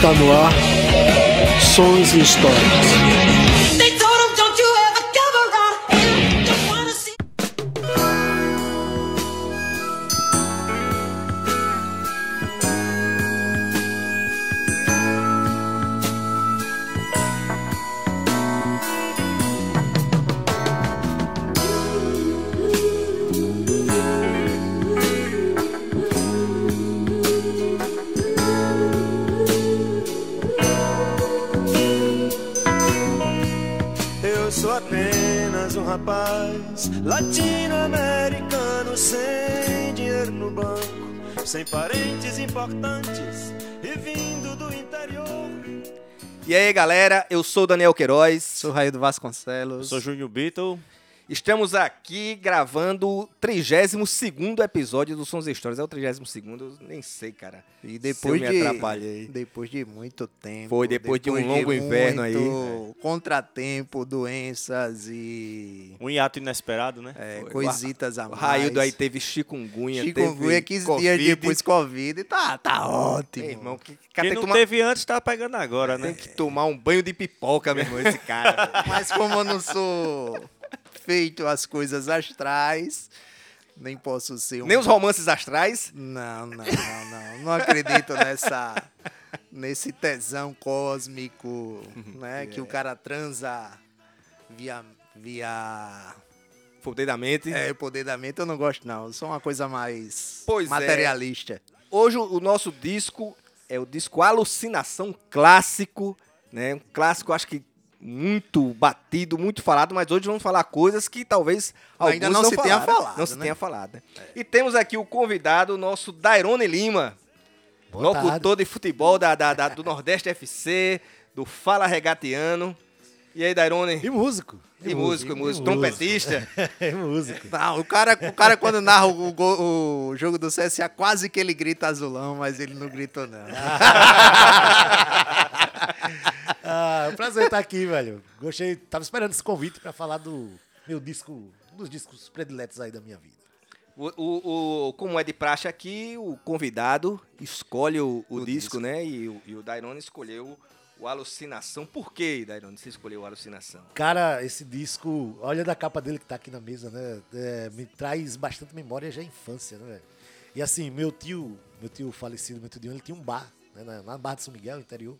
Está no ar Sons e Histórias. Rapaz latino-americano sem dinheiro no banco, sem parentes importantes e vindo do interior. E aí, galera, eu sou o Daniel Queiroz. Sou Raio do Vasconcelos. Sou Júnior Beatle. Estamos aqui gravando o 32 episódio do Sons e Histórias. É o 32 eu nem sei, cara. E depois Se eu de me atrapalhei. depois de muito tempo. Foi depois de um longo inverno aí. Contratempo, doenças e Um hiato inesperado, né? é, Foi. coisitas a O mais. Raildo aí teve chikungunya, Chikungunya, teve 15 Covid. dias depois Covid. Tá, tá ótimo. Ei, irmão, que, cara, Quem tem, não tomar, teve antes tá pegando agora, né? tem que tomar um banho de pipoca, meu irmão, esse cara. Mas como eu não sou feito as coisas astrais, nem posso ser um... Nem os romances astrais. Não, não, não, não. Não acredito nessa nesse tesão cósmico, né? Que o cara transa via via Poder da mente. é, poder da mente. Eu não gosto não. Eu sou uma coisa mais Pois é. materialista. Hoje o o nosso disco é o disco Alucinação Clássico, né? Um clássico, acho que muito batido, muito falado, mas hoje vamos falar coisas que talvez Ainda alguns não se tenha falado, Não se né? tenha falado. né? E temos aqui o convidado, o nosso Dairone Lima, locutor de futebol da, da- da- do Nordeste FC, do Fala Regatiano. E aí, Dairone? E músico. E músico, e músico, trompetista. É músico. Não, o cara, o cara quando narra o, gol- o jogo do CSA, quase que ele grita azulão, mas ele não gritou não. Ah, é um prazer estar aqui, velho. Gostei, tava esperando esse convite pra falar do meu disco, um dos discos prediletos aí da minha vida. O, o- o- como é de praxe aqui, o convidado escolhe o, o disco, né? E, o- e o Dairone escolheu o Alucinação. Por que, Dairone, você escolheu o Alucinação? Cara, esse disco, olha da capa dele que tá aqui na mesa, né? É, me traz bastante memória da infância, né, velho? E assim, meu tio, meu tio falecido, meu tio ele tinha um bar, né, na, na Barra de São Miguel, interior.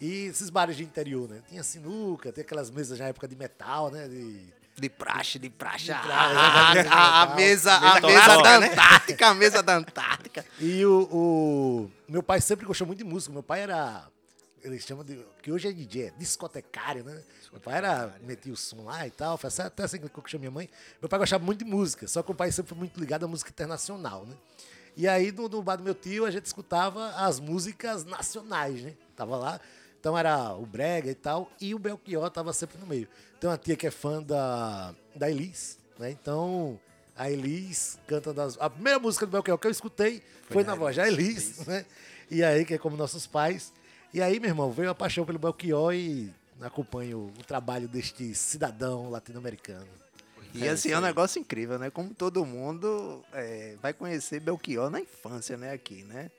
E esses bares de interior, né? Tinha sinuca, tem aquelas mesas na época de metal, né? De, De praxe, de praxe. A, praxe, a- né? a- a mesa, a Mesa da né? Antártica, a mesa da Antártica. E o, o- Meu pai sempre gostou muito de música. Meu pai era. Eles chamam de. Que hoje é DJ, é discotecário, né? Meu pai era. Metia o som lá e tal. Foi até assim que eu chamei minha mãe. Meu pai gostava muito de música, só que o pai sempre foi muito ligado à música internacional, né? E aí, no, no bar do meu tio, a gente escutava as músicas nacionais, né? Tava lá. Então era o Brega e tal. E o Belchior tava sempre no meio. Tem uma tia que é fã da, da Elis, né? Então. A Elis canta das. A primeira música do Belchior que eu escutei foi, na voz da Elis, né? E aí, que é como nossos pais. E aí, meu irmão, veio a paixão pelo Belchior e acompanho o trabalho deste cidadão latino-americano. E assim, é um negócio incrível, né? Como todo mundo é, vai conhecer Belchior na infância, né? Aqui, né?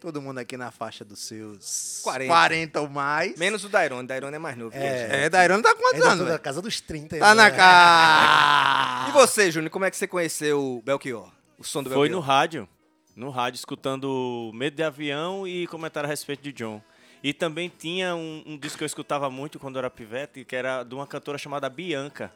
Todo mundo aqui na faixa dos seus 40. 40 ou mais. Menos o Dairone. Dairone é mais novo. gente. É, Dairone tá quantos anos, tô na casa dos 30. Tá na né? casa. E você, Júnior, como é que você conheceu o Belchior? O som do Foi no Belchior? rádio. No rádio, escutando Medo de Avião e comentário a respeito de John. E também tinha um, um disco que eu escutava muito quando eu era pivete, que era de uma cantora chamada Bianca.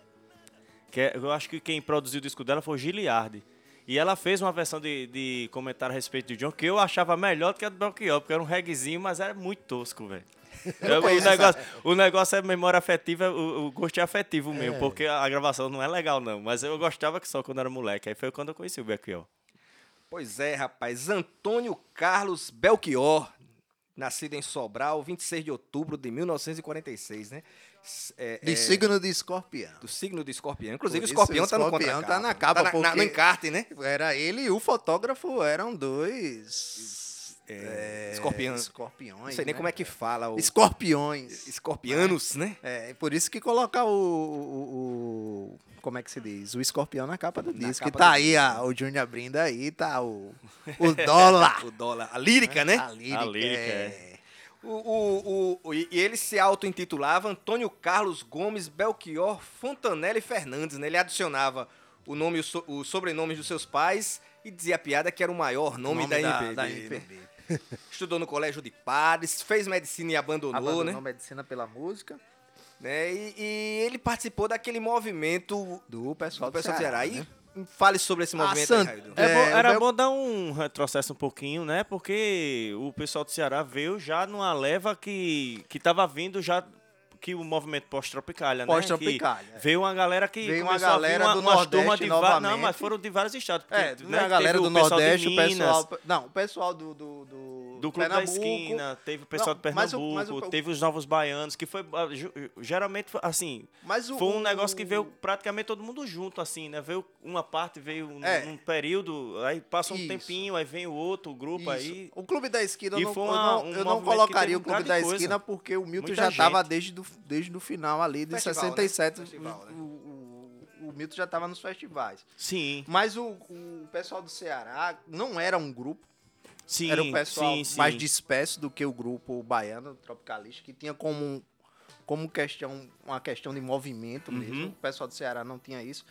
Que é- eu acho que quem produziu o disco dela foi o Giliardi. E ela fez uma versão de, de comentário a respeito de John que eu achava melhor do que a do Belchior, porque era um reguezinho, mas era muito tosco, velho. É, o, negócio, o negócio é memória afetiva, o, o gosto é afetivo mesmo, porque a gravação não é legal, não. Mas eu gostava que só quando era moleque. Aí foi quando eu conheci o Belchior. Pois é, rapaz. Antônio Carlos Belchior, nascido em Sobral, 26 de outubro de 1946, né? É- De é, signo de escorpião. do signo do escorpião. Inclusive, o escorpião o tá no escorpião contracapa. tá na capa, Tá na- na- porque- no encarte, né? Era ele e o fotógrafo eram dois. É, escorpião. Escorpiões. Não sei nem né? como é que fala. O... Escorpiões. Escorpianos, né? É, por isso que coloca o, o- o- Como é que se diz? O escorpião na capa do Na disco. capa Que tá do aí, a- o Júnior abrindo aí, tá o, o dólar. O dólar. A lírica, né? A lírica. A lírica, é. O, o, o- o- e ele se auto-intitulava Antônio Carlos Gomes Belchior Fontanelli Fernandes, né? Ele adicionava o nome e o, so- os sobrenomes dos seus pais e dizia a piada que era o maior nome, da, MPB. da né? Estudou no Colégio de Padres, fez medicina e abandonou, Abandonou né? medicina pela música né? E, e ele participou daquele movimento do pessoal do pessoal do Ceará. né? E fale sobre esse movimento Sant- aí. É É, era Bel- bom dar um retrocesso um pouquinho, né? Porque o pessoal do Ceará veio já numa leva que, que tava vindo já que o movimento pós-tropicalha, né? Pós-tropicalha, é. Veio uma galera que Veio uma galera uma, do umas Nordeste de va- Não, novamente. mas foram de vários estados. Porque, É, né, a galera do o pessoal de Nordeste, o Minas, pessoal. Não, o pessoal do. Do, do, do Clube da Pernambuco. Esquina, teve o pessoal Não, de mas o- Pernambuco, mas o- teve os Novos Baianos, que foi, ah, geralmente, assim, Mas o, foi um negócio que veio praticamente todo mundo junto, assim, né? Veio uma parte, veio num, É. num período, aí passa um Isso. tempinho, aí vem o outro grupo Isso. aí. O Clube da Esquina, eu não, eu uma- não, um eu não colocaria o um Clube da coisa. Esquina porque o Milton Muita já estava desde, do, desde o final ali, de Festival, né? 67. Festival, né? o, o, o Milton já estava nos festivais. Sim, Mas o, o pessoal do Ceará não era um grupo, sim, era o pessoal sim, sim. mais disperso do que o grupo baiano, tropicalista, que tinha como, como questão, uma questão de movimento Uhum. mesmo. O pessoal do Ceará não tinha isso.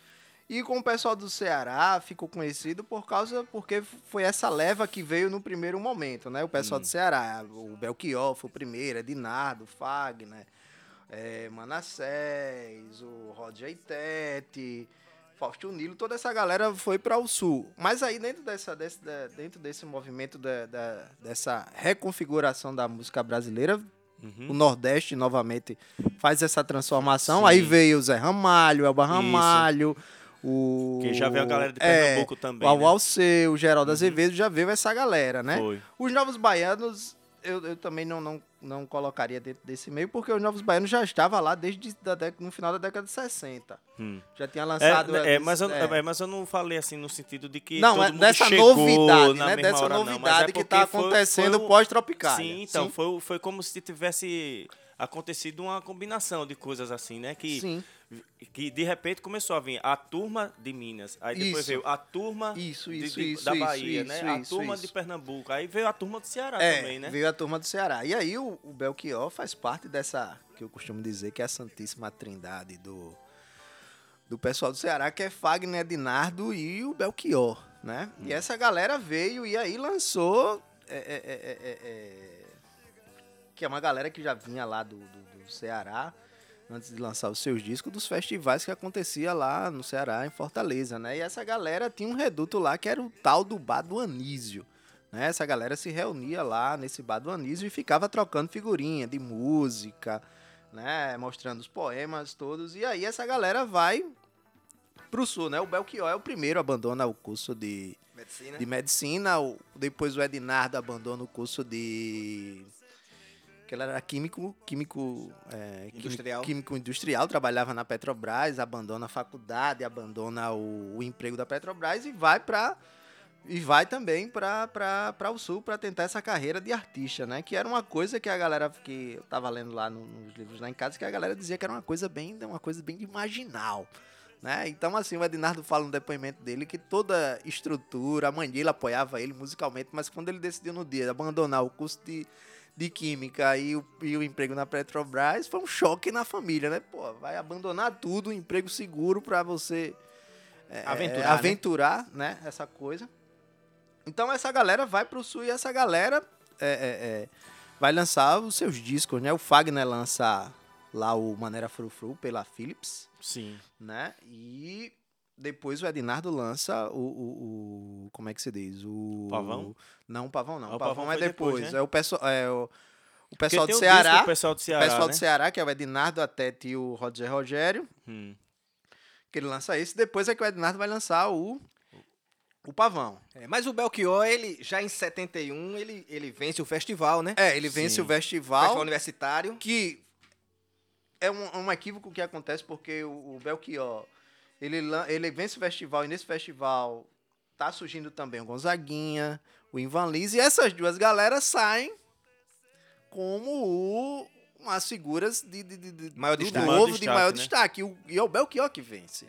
E com o pessoal do Ceará ficou conhecido por causa, porque foi essa leva que veio no primeiro momento, né? O pessoal Hum. do Ceará, o Belchior foi o primeiro, Edinardo, Fagner, é, Manassés, o Roger Itete, Fausto Nilo, toda essa galera foi para o sul. Mas aí dentro, dessa, desse, dentro desse movimento da, da- dessa reconfiguração da música brasileira, Uhum. o Nordeste novamente faz essa transformação. Sim. Aí veio o Zé Ramalho, Elba Isso. Ramalho, o. Que já veio a galera de é, Pernambuco também, O né? Uhum. Alceu, o Geraldo Azevedo, já veio essa galera, né? Foi. Os Novos Baianos, eu, eu também não, não, não colocaria dentro desse meio, porque os Novos Baianos já estavam lá desde da no final da década de 60. Hum. Já tinha É, lançado. é, mas eu, é. é, mas eu não falei assim no sentido de que não, é dessa novidade, né? Dessa hora, não, mas novidade é que está acontecendo pós-tropicália. Sim, então, Foi, foi como se tivesse acontecido uma combinação de coisas assim, né? Que, Sim. Que de repente começou a vir a turma de Minas, aí depois Isso. veio a turma Isso, de- isso, de- isso, da Bahia, né? a turma de Pernambuco, aí veio a turma do Ceará É, também, né? veio a turma do Ceará. E aí o, o Belchior faz parte dessa, que eu costumo dizer que é a Santíssima Trindade do, do pessoal do Ceará, que é Fagner, Edinardo e o Belchior, né? Hum. E essa galera veio e aí lançou... é, é, é, é, é, que é uma galera que já vinha lá do, do, do Ceará, antes de lançar os seus discos, dos festivais que acontecia lá no Ceará, em Fortaleza, né? E essa galera tinha um reduto lá que era o tal do Bar do Anísio. Né? Essa galera se reunia lá nesse bar do Anísio e ficava trocando figurinha de música, né? Mostrando os poemas todos. E aí essa galera vai pro sul, né? O Belchior é o primeiro, abandona o curso de, Medicina. de medicina. o- depois o Ednardo abandona o curso de. Que ele era químico, químico, é, Industrial. químico industrial, trabalhava na Petrobras, abandona a faculdade, abandona o, o emprego da Petrobras e vai para e vai também para o sul para tentar essa carreira de artista, né? Que era uma coisa que a galera que eu tava lendo lá no- nos livros lá em casa, que a galera dizia que era uma coisa bem, uma coisa bem de marginal. Né? Então, assim, o Ednardo fala no depoimento dele que toda estrutura, a mãe dele apoiava ele musicalmente, mas quando ele decidiu no dia abandonar o curso de, de Química e o, e o emprego na Petrobras, foi um choque na família, né? Pô, vai abandonar tudo, um emprego seguro para você é, Aventurar, é, aventurar né? Essa coisa. Então, essa galera vai pro sul e essa galera é, é, é, vai lançar os seus discos, né? O Fagner lança lá o Maneira Frufru pela Philips Sim. né? E depois o Ednardo lança o, o, o- como é que se diz? O Pavão? Não, o Pavão não. Ah, o o Pavão, Pavão é depois. depois, né? É o pessoal é o, o pessoal do o Ceará. do pessoal do O Ceará, pessoal né? do Ceará, que é o Ednardo, a Tete e o Roger Rogério, Hum. que ele lança esse. Depois é que o Ednardo vai lançar o o Pavão. É, mas o Belchior, ele já em 71, ele, ele vence o festival, né? É, ele vence Sim. o Festival festival, universitário. que é um, um equívoco que acontece porque o, o Belchior, ele, ele vence o festival e nesse festival tá surgindo também o Gonzaguinha, o Ivan Lins, e essas duas galeras saem como o, umas figuras de, de, de, de- Maior do destaque. novo, Maior de destaque, maior né? destaque. E, o, e é o Belchior que vence.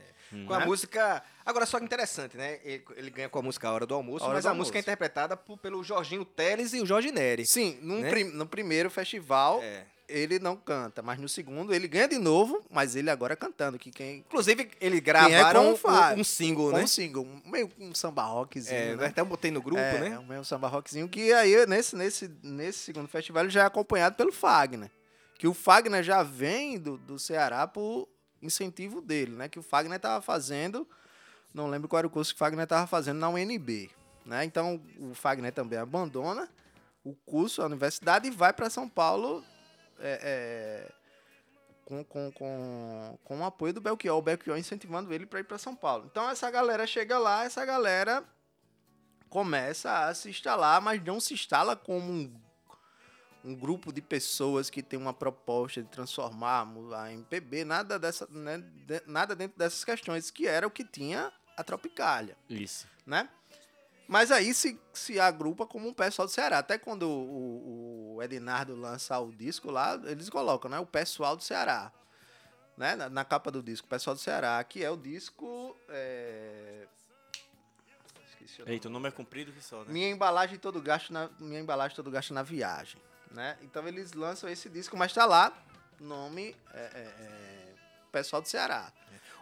Com a Né? música. Agora, só que interessante, né? Ele, ele ganha com a música A Hora do Almoço, Hora mas do a Almoço. música é interpretada por- pelo Jorginho Teles e o Jorge Neri. Sim, num Né? prim- no primeiro festival É. ele não canta, mas no segundo ele ganha de novo, mas ele agora cantando, que quem Inclusive, Quem é gravaram Fábio. um, um single, com né? um single, meio um samba rockzinho, É, né? até eu botei no grupo, é, né? É um meio samba rockzinho que aí nesse, nesse, nesse segundo festival ele já é acompanhado pelo Fagner. Que o Fagner já vem do, do Ceará por incentivo dele, né? Que o Fagner tava fazendo, não lembro qual era o curso que o Fagner tava fazendo na UNB, né? Então o Fagner também abandona o curso, a universidade e vai para São Paulo é, é, com, com, com, com o apoio do Belchior, o Belchior incentivando ele para ir para São Paulo. Então essa galera chega lá, essa galera começa a se instalar, mas não se instala como um, um grupo de pessoas que tem uma proposta de transformar a MPB, nada, dessa, né, de- nada dentro dessas questões, que era o que tinha a Tropicália Isso. né? Mas aí se, se agrupa como um pessoal do Ceará. Até quando o, o Ednardo lança o disco lá, eles colocam, né? O pessoal do Ceará. Né? Na, na capa do disco, o pessoal do Ceará, que é o disco. é, Esqueci o nome. Eita, o nome é comprido que só, né? Minha embalagem todo gasto na minha embalagem todo gasto na viagem, né? Então eles lançam esse disco, mas tá lá nome é, é, é, pessoal do Ceará.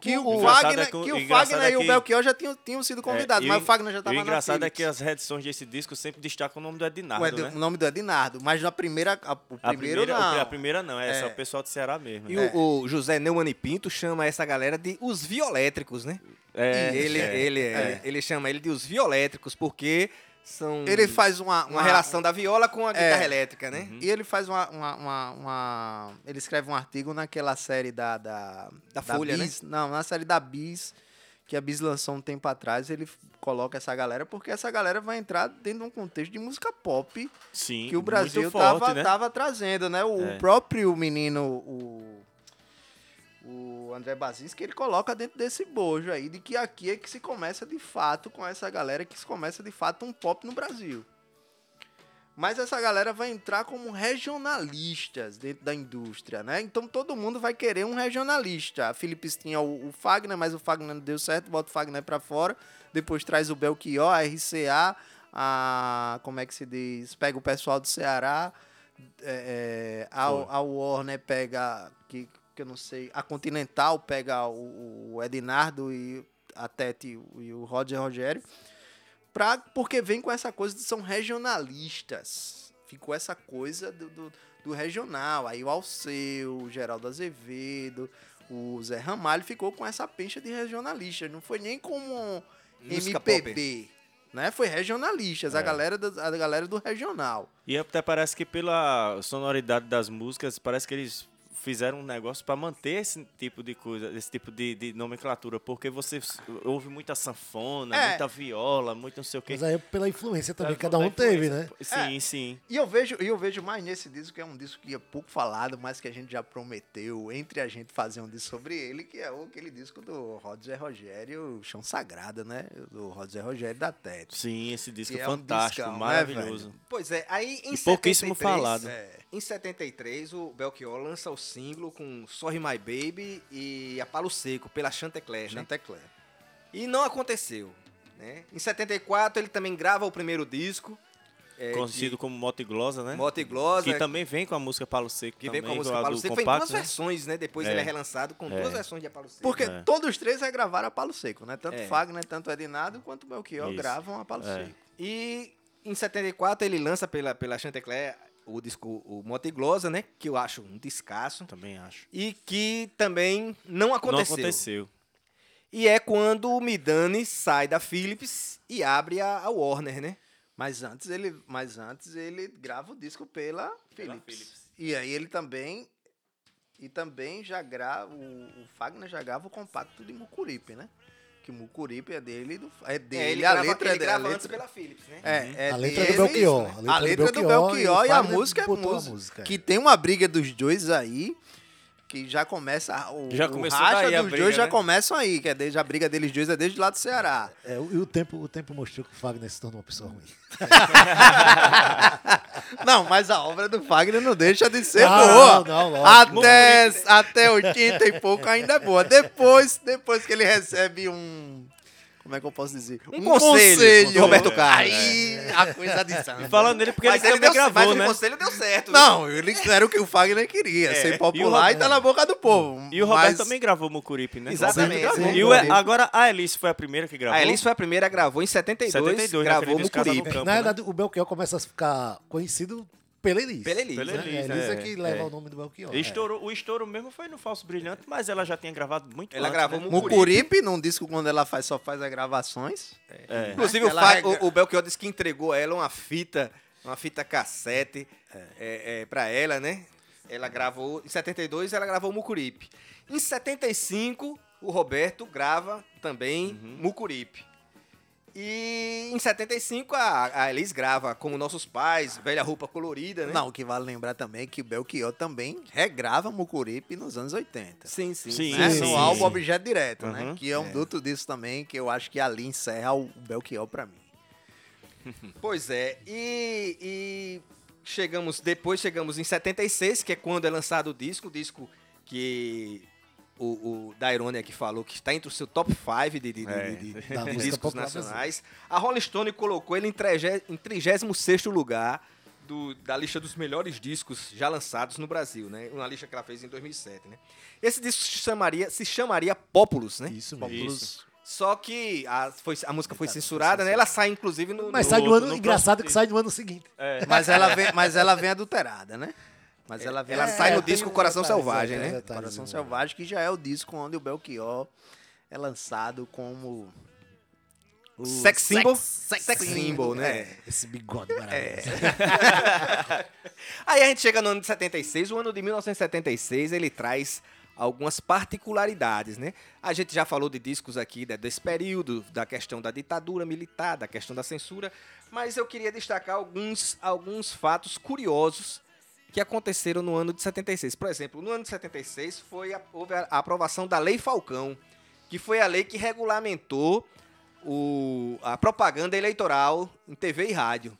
Que o, Fagner, é que o- que o engraçado Fagner é e o que- Belchior já tinham, tinham sido convidados, É, mas o- o Fagner já E tava o na engraçado é que as reedições desse disco sempre destacam o nome do Ednardo, o, Ed- né? o nome do Ednardo, mas na primeira a, o A primeiro primeira, não. a primeira não, é, É. só o pessoal do Ceará mesmo. E né? o, o José Neumann e Pinto chama essa galera de os violétricos, né? É, ele, é. ele, é, ele chama ele de os violétricos, porque são Ele faz uma, uma relação da viola com a guitarra elétrica, né? Uhum. E ele faz uma, uma, uma- uma- Ele escreve um artigo naquela série da. Da, Da Folha, né? Não, na série da Bis, que a Bis lançou um tempo atrás. Ele coloca essa galera, porque essa galera vai entrar dentro de um contexto de música pop Sim, que o Brasil forte, tava, né? tava trazendo, né? O, É. o próprio menino, o, o André Bazinski, ele coloca dentro desse bojo aí, de que aqui é que se começa de fato com essa galera, que se começa de fato um pop no Brasil. Mas essa galera vai entrar como regionalistas dentro da indústria, né? Então todo mundo vai querer um regionalista. A Philips tinha o, o Fagner, mas o Fagner não deu certo, bota o Fagner pra fora. Depois traz o Belchior, a RCA, a. Como é que se diz? Pega o pessoal do Ceará. É, é, a, a Warner pega. Que, que eu não sei. A Continental pega o, o Ednardo e a Tete e o- Roger Rogério. Pra, porque vem com essa coisa de são regionalistas. Ficou essa coisa do, do, do regional. Aí o Alceu, o Geraldo Azevedo, o Zé Ramalho ficou com essa pencha de regionalista. Não foi nem como Música MPB. Né? Foi regionalistas, a, É. galera do, a galera do regional. E até parece que pela sonoridade das músicas, parece que eles fizeram um negócio pra manter esse tipo de coisa, esse tipo de, de nomenclatura, porque você ouve muita sanfona, É. muita viola, muito não sei o quê. Mas aí pela influência também, É, cada um teve, né? Sim, sim. E eu vejo, e eu vejo mais nesse disco, que é um disco que é pouco falado, mas que a gente já prometeu entre a gente fazer um disco sobre ele, que é o- aquele disco do Roger Rogério, Chão Sagrado, né? Do Roger Rogério da Tete. Sim, esse disco é é um fantástico, discão, né, maravilhoso. Pois é, aí em E pouquíssimo 73, falado. É. Em 73, o Belchior lança o single com Sorry My Baby e A Palo Seco, pela Chantecler, né? Chantecler. E não aconteceu, né? Em 74, ele também grava o primeiro disco. é, Conhecido como Motiglosa, né? de Moto e Glosa, Que também vem com a música Palo Seco. que vem com a também, música Palo Seco. Foi em compacto, duas né? versões, né? Depois É. ele é relançado com É. duas versões de A Palo Seco. Porque É. todos os três regravaram a Palo Seco, né? Tanto É. Fagner, tanto Edinardo, quanto Belchior Isso. gravam a Palo É. Seco. E em 74 ele lança pela, pela Chantecler o disco o Moto e Glosa, né? Que eu acho um descasso. Também acho. E que também não aconteceu. Não aconteceu. E é quando o Midani sai da Philips e abre a, a Warner, né? Mas antes ele, mas antes ele grava o disco pela Philips. Philips. E aí ele também e também já grava o, o Fagner já grava o compacto de Mucuripe, né? Que Mucuripe é dele, do, é dele, É, ele a grava, letra ele é dele, a antes letra, pela Philips, né? é, é A letra dele, do Belchior. A letra, do Belchior e, a Fagner música, botou a música, música, é. que tem uma briga dos dois aí que já começa o, Já o começou racha daí dos briga, dois já né? começam aí, que é desde a briga deles dois é desde lá do Ceará. É, o- e o tempo, o tempo mostrou que o Fagner se tornou uma pessoa ruim. não, mas a obra do Fagner não deixa de ser Não, boa. não, lógico. até, até 80 e pouco ainda é boa. Depois, depois que ele recebe um. Como é que eu posso dizer? Um conselho do Roberto Carlos. Aí a coisa de sangue. Falando nele, porque Mas ele, ele também deu, mas gravou, o né? conselho deu certo. Não, ele era o que o Fagner queria, ser popular e, tá na boca do povo. E o Roberto Mas- também gravou Mucuripe, né? Exatamente. Gravou. E o, gravou. agora a Alice foi a primeira que gravou. A Elis foi a primeira, gravou em 72, 72, gravou naquele disco Casa no Mucuripe. Campo, Na né? verdade, o Belchior começa a ficar conhecido pela Elis. Pela Elis, Pela né? Elis, É, é, é, que leva é. o nome do Belchior. Estourou- o estouro mesmo foi no Falso Brilhante, mas ela já tinha gravado muito Ela antes, gravou né? Mucuripe. Mucuripe, num disco quando ela faz, só faz as gravações. É. Inclusive, o, Fa- o, o Belchior disse que entregou a ela uma fita, uma fita cassete é. É, pra ela, né? Ela gravou, em 72 ela gravou Mucuripe. Em 75, o Roberto grava também Mucuripe. E em 75 a, a Elis grava Como Nossos Pais, Velha Roupa Colorida, né? Não, o que vale lembrar também é que Belchior também regrava Mucuripe nos anos 80. Sim, sim. Sim, né? sim, no álbum. Objeto Direto, né? Uhum. Que é um duto disso também, que eu acho que ali encerra o Belchior pra mim. Pois é, e, e chegamos, depois chegamos em 76, que é quando é lançado o disco, o disco que o, o da Irônia que falou que está entre o seu top 5 de, de- É. de- de discos nacionais. A Rolling Stone colocou ele em, trege- em 36º lugar do- da lista dos melhores discos já lançados no Brasil, né? Uma lista que ela fez em 2007, né? Esse disco se chamaria, se chamaria Populus, né? Isso mesmo. Isso. Só que a, foi- a música foi censurada, né? Ela sai inclusive no, Mas no- sai do ano, no engraçado próximo que sai do ano seguinte. Mas ela vem, mas ela vem adulterada, né? Mas ela vem ela sai no disco Coração Selvagem, é, né? Coração Selvagem, que já é o disco onde o Belchior é lançado como o Sex symbol? sex, Sex symbol, né? É, Esse bigode maravilhoso. Aí a gente chega no ano de 76, o ano de 1976 ele traz algumas particularidades, né? A gente já falou de discos aqui né, desse período, da questão da ditadura militar, da questão da censura, mas eu queria destacar alguns, alguns fatos curiosos que aconteceram no ano de 76. Por exemplo, no ano de 76 foi a, houve a, aprovação da Lei Falcão, que foi a lei que regulamentou o, a propaganda eleitoral em TV e rádio.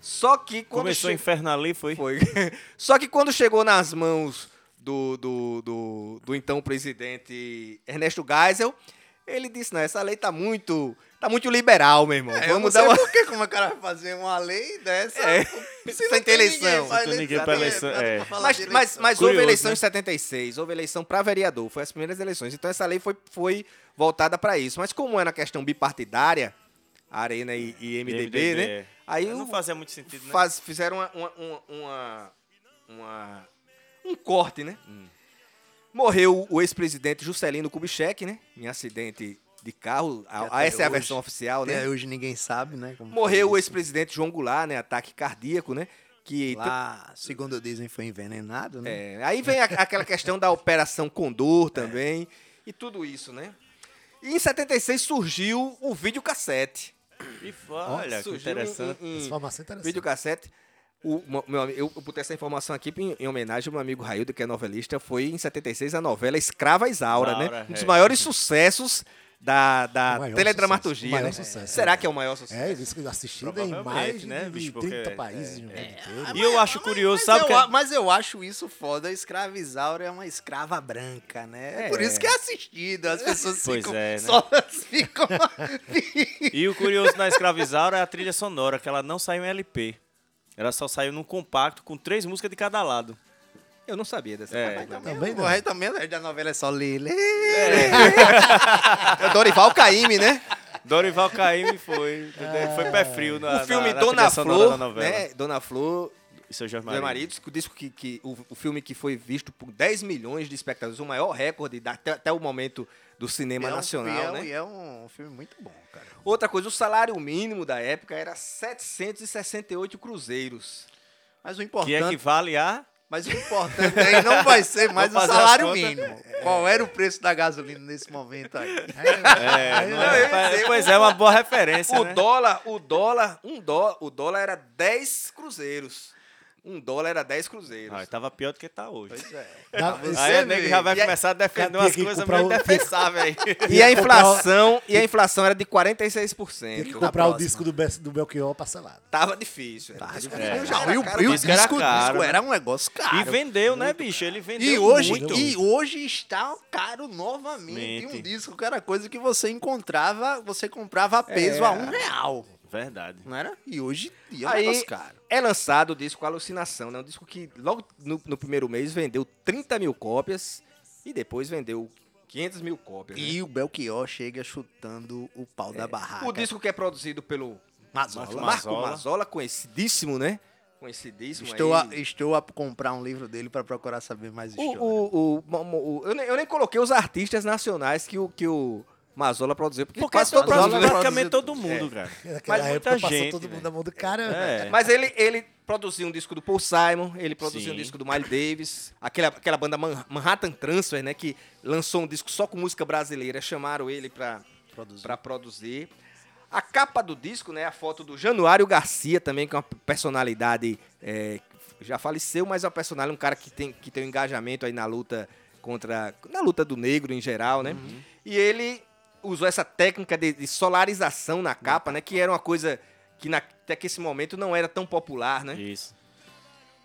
Só que quando Começou che- a inferno ali, foi? foi. Só que quando chegou nas mãos do, do, do, do então presidente Ernesto Geisel, ele disse, não, essa lei tá muito, tá muito liberal, meu irmão. É, eu não Vamos sei uma... por que como é que o cara vai fazer uma lei dessa É, se sem ter tem eleição. ninguém pra- eleição, é. Mas, mas, eleição. mas Curioso, houve eleição né? em 76, houve eleição para vereador, foi as primeiras eleições. Então essa lei foi, foi voltada para isso. Mas como era questão bipartidária, Arena e, e MDB, né? é. Aí Não fazia muito sentido, né? faz- fizeram uma, uma, uma- uma- uma- um corte, né? Hum. Morreu o ex-presidente Juscelino Kubitschek, né? Em acidente de carro. A- Que essa é a hoje- versão oficial, né? Hoje ninguém sabe, né? como Morreu o ex-presidente João Goulart, né? Ataque cardíaco, né? Que Lá, segundo dizem, foi envenenado, né? É, aí vem a- aquela questão da Operação Condor também, e tudo isso, né? E em 76 surgiu o videocassete. E foi, olha, que surgiu interessante. Em, em, Essa informação é interessante. videocassete. O, meu, eu, eu botei essa informação aqui em, em homenagem ao meu amigo Raildo, que é novelista. Foi em 76 a novela Escrava Isaura, né? Isaura, Um dos é. maiores sucesso da, da teledramaturgia. sucesso, né? sucesso. Será que é o maior sucesso? É, isso que assistido em mais né, de bicho, 30 porque- países no mundo inteiro. E eu acho curioso, Mas, sabe eu, que a- mas eu acho isso foda. A escravizaura é uma escrava branca, né? É. Por isso que é assistido. As pessoas Pois ficam. é, né? Só ficam. E o curioso na Escravizaura é a trilha sonora, que ela não saiu em LP. Ela só saiu num compacto com três músicas de cada lado. Eu não sabia dessa É. parte, não. Também não. Também, né? da novela é só Lele. É Dorival Caymmi, né? Dorival Caymmi foi. Foi pé frio na o filme na, na Dona Flor, da né? Dona Flor, E seu Jorge Meu Maria. marido, o disco que, que o, o filme que foi visto por 10 milhões de espectadores, o maior recorde da- até, até o momento do cinema é um, nacional, e é, né? E é um filme muito bom, cara. Outra coisa, o salário mínimo da época era 768 cruzeiros. Mas o Que importante, equivale a. mas o importante aí não vai ser mais o salário mínimo. Qual era o preço da gasolina nesse momento aí? É, não é, pois é, uma boa referência. O né? dólar, o dólar, um dó, o dólar era 10 cruzeiros. Um dólar era 10 cruzeiros. Ah, tava pior do que tá hoje. Na- Aí a nego já vai E começar a defender Cara, umas coisas meio o- defensáveis aí. E a o- inflação, e a inflação era de 46%. Tem que comprar o disco do, Be- do Belchior parcelado. Tava difícil. Era de difícil. já- Era e o, caro e o disco era o caro, disco era um negócio caro. E vendeu, né, bicho? Ele vendeu E hoje, muito. e hoje está caro novamente. Mente. Um disco que era coisa que você encontrava, você comprava a peso É. a um real. Verdade. Não era? E hoje ia um Aí negócio caro. é lançado o disco Alucinação, né? Um disco que logo no, no primeiro mês vendeu 30 mil cópias e depois vendeu 500 mil cópias. né? E o Belchior chega chutando o pau da barraca. O disco que é produzido pelo Mazola. Marco. Mazzola, conhecidíssimo, né? Conhecidíssimo. Estou, aí. a, estou a comprar um livro dele para procurar saber mais O, história. o, o, o- o- eu, nem, eu nem coloquei os artistas nacionais que o, que o Mazola produziu, porque Porque quase todo, produziu. praticamente todo mundo, cara. Naquela Mas muita época passou gente, todo mundo velho. na mão do cara. É. Mas ele, ele produziu um disco do Paul Simon, ele produziu um Sim. disco do Miles Davis, aquela, aquela banda Man- Manhattan Transfer, né? Que lançou um disco só com música brasileira, chamaram ele pra, Produziu. pra produzir. A capa do disco, né? A foto do Januário Garcia também, que é uma personalidade. é, já faleceu, mas é uma personalidade, um cara que tem, que tem um engajamento aí na luta contra. Na luta do negro em geral, né? E ele usou essa técnica de, de solarização na capa, né? Que era uma coisa que na, até que esse momento não era tão popular, né? Isso.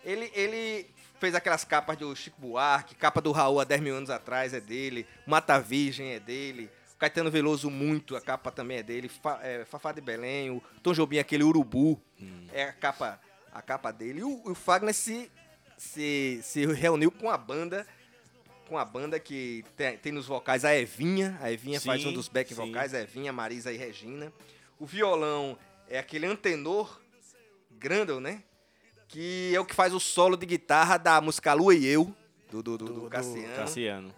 Ele, ele fez aquelas capas do Chico Buarque, capa do Raul há 10 mil anos atrás é dele, Mata Virgem é dele, o Caetano Veloso muito, a capa também é dele, Fa, é, Fafá de Belém, o Tom Jobim, aquele Urubu, é a capa, a capa dele. E o, o Fagner se, se, se reuniu com a banda, com a banda que tem, tem nos vocais a Evinha, a Evinha faz Sim, um dos back sim. vocais, a Evinha, Marisa e Regina. O violão é aquele antenor Grandel, né? Que é o que faz o solo de guitarra da música Lua e Eu, do, do, do, do Cassiano. Cassiano.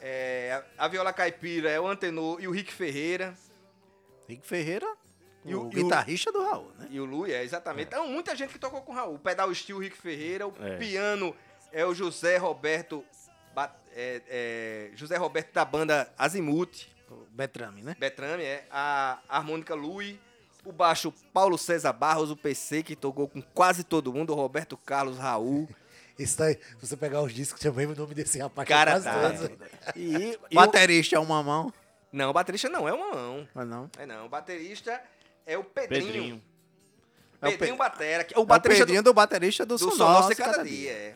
É, a viola caipira é o antenor e o Rick Ferreira. Rick Ferreira, E o, o- guitarrista do Raul, né? E o Lui, é, exatamente. Então, muita gente que tocou com o Raul. O pedal steel, o Rick Ferreira. O É. piano é o José Roberto... É, é, José Roberto da banda Azimuth. O Betrame, né? Betrame, é. A harmônica Lui. O baixo Paulo César Barros, o PC, que tocou com quase todo mundo. O Roberto Carlos Raul. Esse daí, se você pegar os discos, também o nome desse rapaz. que Cara, quase tá. E, e o- Baterista é uma mão. Não, o baterista não é uma mão. Mas não. É não, o baterista é o Pedrinho. Pedrinho. É o Pedrinho Pe- Batera. que- O O baterista Pedrinho do, baterista do, do, do Nossa Ser Cada Dia. é.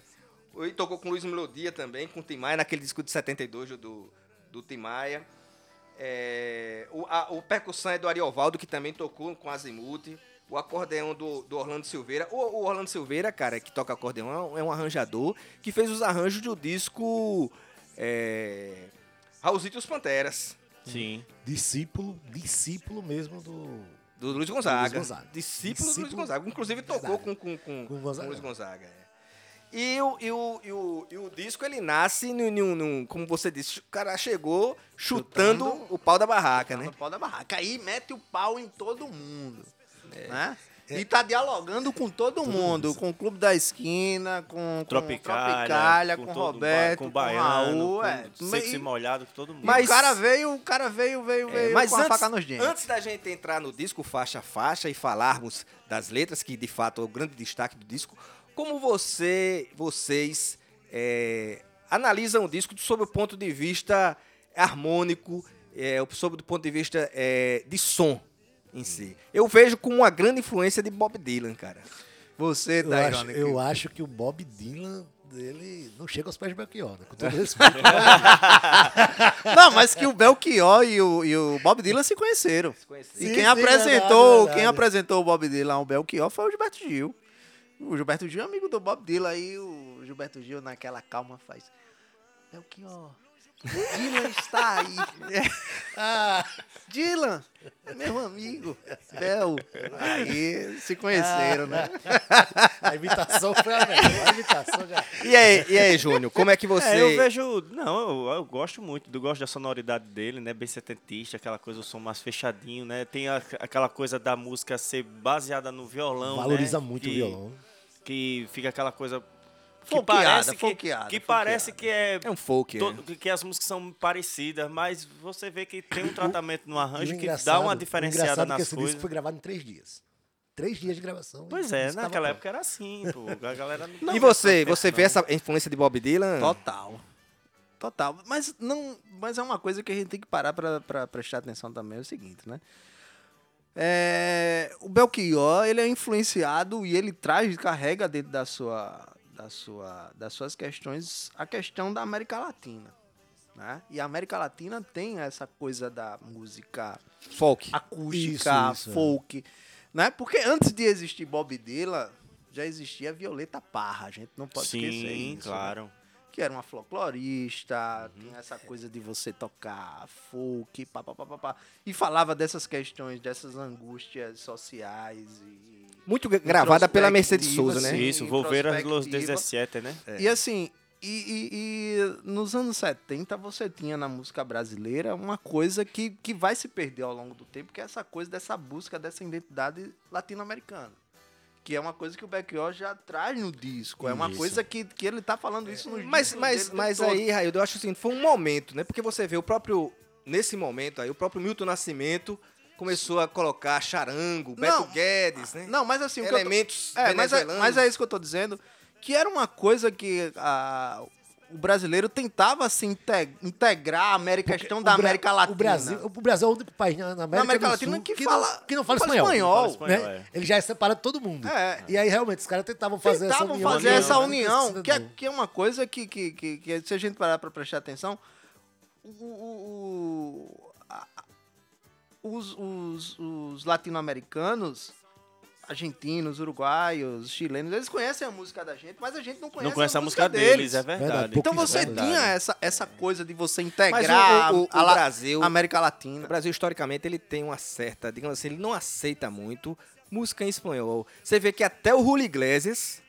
Ele tocou com Luiz Melodia também, com o Tim Maia, naquele disco de 72 do, do Tim Maia. É, o, a, o percussão é do Ariovaldo, que também tocou com Azimuth. O acordeão do, do Orlando Silveira. O, o Orlando Silveira, cara, que toca acordeão, é um, é um arranjador que fez os arranjos do disco é, Raulzito e os Panteras, Sim. Discípulo, discípulo mesmo do. do Luiz Gonzaga. Gonzaga. Discípulo, do Luiz Discípulo- Gonzaga. Inclusive tocou com, com, com, Com com Gonzaga. Luiz Gonzaga. É. E o, e, o, e, o, e o disco, ele nasce, num, num- num- como você disse, o cara chegou chutando, Chutando o pau da barraca, né? No pau da barraca. Aí mete o pau em todo mundo. É. Né? E tá dialogando com todo mundo, com o Clube da Esquina, com, com Tropicália, com, todo ba- Roberto, com com, Baiano, Raul. com é. Seco e molhado, com todo mundo. Mas- o cara veio, o cara veio, veio, É, veio mas com antes, a faca nos dentes. antes da gente entrar no disco faixa a faixa e falarmos das letras, que de fato é o grande destaque do disco, como você, vocês é, analisam o disco sob o ponto de vista harmônico, é, sob o ponto de vista é, de som em si? Eu vejo com uma grande influência de Bob Dylan, cara. Você Eu tá acho, irônico. eu acho que o Bob Dylan dele não chega aos pés de Belchior, né? Com todo respeito. Não, mas que o Belchior e o, e o Bob Dylan se conheceram. conheceram. E quem sim, apresentou, verdade, verdade. quem apresentou o Bob Dylan ao Belchior foi o Gilberto Gil. O Gilberto Gil é amigo do Bob Dylan aí o Gilberto Gil naquela calma faz Belchior, o Dylan está aí. ah, Dylan, meu amigo, Bel. Aí se conheceram, né? a imitação foi a melhor. A imitação já. E aí, e aí Júnior, como é que você... É, eu vejo. Não, eu, eu gosto muito. Eu gosto da sonoridade dele, né? Bem setentista, aquela coisa, o som mais fechadinho, né? Tem a- aquela coisa da música ser baseada no violão. Valoriza né? muito o Que- violão. Que fica aquela coisa. Que Folqueada, parece que, folqueada, que parece que é. É um folk, to- né? que- que as músicas são parecidas, mas você vê que tem um tratamento no arranjo que dá uma diferenciada engraçado é que nas esse disco coisas. foi gravado em três dias. três dias de gravação. Pois é, naquela época era assim, pô. A galera não E você, você vê essa influência de Bob Dylan? Total. Total. Mas, não, mas é uma coisa que a gente tem que parar pra, pra prestar atenção também. É o seguinte, né? É, o Belchior, ele é influenciado e ele traz, carrega dentro da sua, da sua, das suas questões a questão da América Latina. Né? E a América Latina tem essa coisa da música Folk. acústica, Isso, isso, é. folk, né? Porque antes de existir Bob Dylan, já existia Violeta Parra, a gente não pode esquecer Sim, isso. né? claro. Que era uma folclorista, Uhum. tinha essa coisa de você tocar folk, pá, pá, pá, pá, pá, e falava dessas questões, dessas angústias sociais e... Muito gravada pela Mercedes Souza, né? Isso, Volveras los introspectiva. 17, né? E assim, e, e- e nos anos 70 você tinha na música brasileira uma coisa que, que vai se perder ao longo do tempo, que é essa coisa dessa busca dessa identidade latino-americana. Que é uma coisa que o Belchior já traz no disco. É uma Isso. coisa que, que ele tá falando isso nos Mas, discos mas, mas todo. aí, Raildo, eu acho assim, foi um momento, né? Porque você vê o próprio. Nesse momento aí, o próprio Milton Nascimento começou a colocar charango, Beto Não, Guedes, né? Não, mas assim, o que eu tô- Elementos É, mas é, mas é isso que eu tô dizendo. Que era uma coisa que a- o brasileiro tentava se inte- integrar a América, questão da América Latina. O Brasil, o Brasil é o único país na, na América, América do Latina Sul que que, fala- não, que não fala fala espanhol. espanhol, né? é. Ele já é separado de todo mundo. É. E aí, realmente, os caras tentavam fazer essa tentavam união. fazer essa né? união, que é, que é uma coisa que, que, que, que se a gente parar para prestar atenção, o, o- os, os, os latino-americanos, argentinos, uruguaios, chilenos, eles conhecem a música da gente, mas a gente não conhece, Não conhece a música deles, é verdade. Verdade, Então você verdade. tinha essa, essa coisa de você Mas integrar o, o- o a, La- Brasil. a América O Latina. Brasil, historicamente, ele tem uma certa, digamos assim, ele não aceita muito música em espanhol. Você vê que até o Julio Iglesias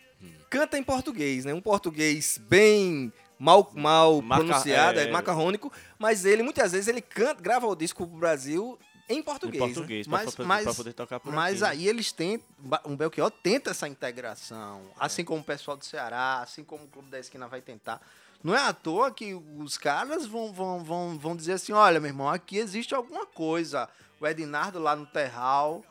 canta em português, né? Um português bem mal, mal Maca- pronunciado, é, é. macarrônico, mas ele, muitas vezes, ele canta, grava o disco pro Brasil em português. Em né? português, pra, Mas, pra- mas, pra poder tocar por mas aqui, né? aí eles tentam, o Belchior tenta essa integração, assim como o pessoal do Ceará, assim como o Clube da Esquina vai tentar. Não é à toa que os caras vão, vão, vão, vão dizer assim, olha, meu irmão, aqui existe alguma coisa. O Ednardo lá no Terral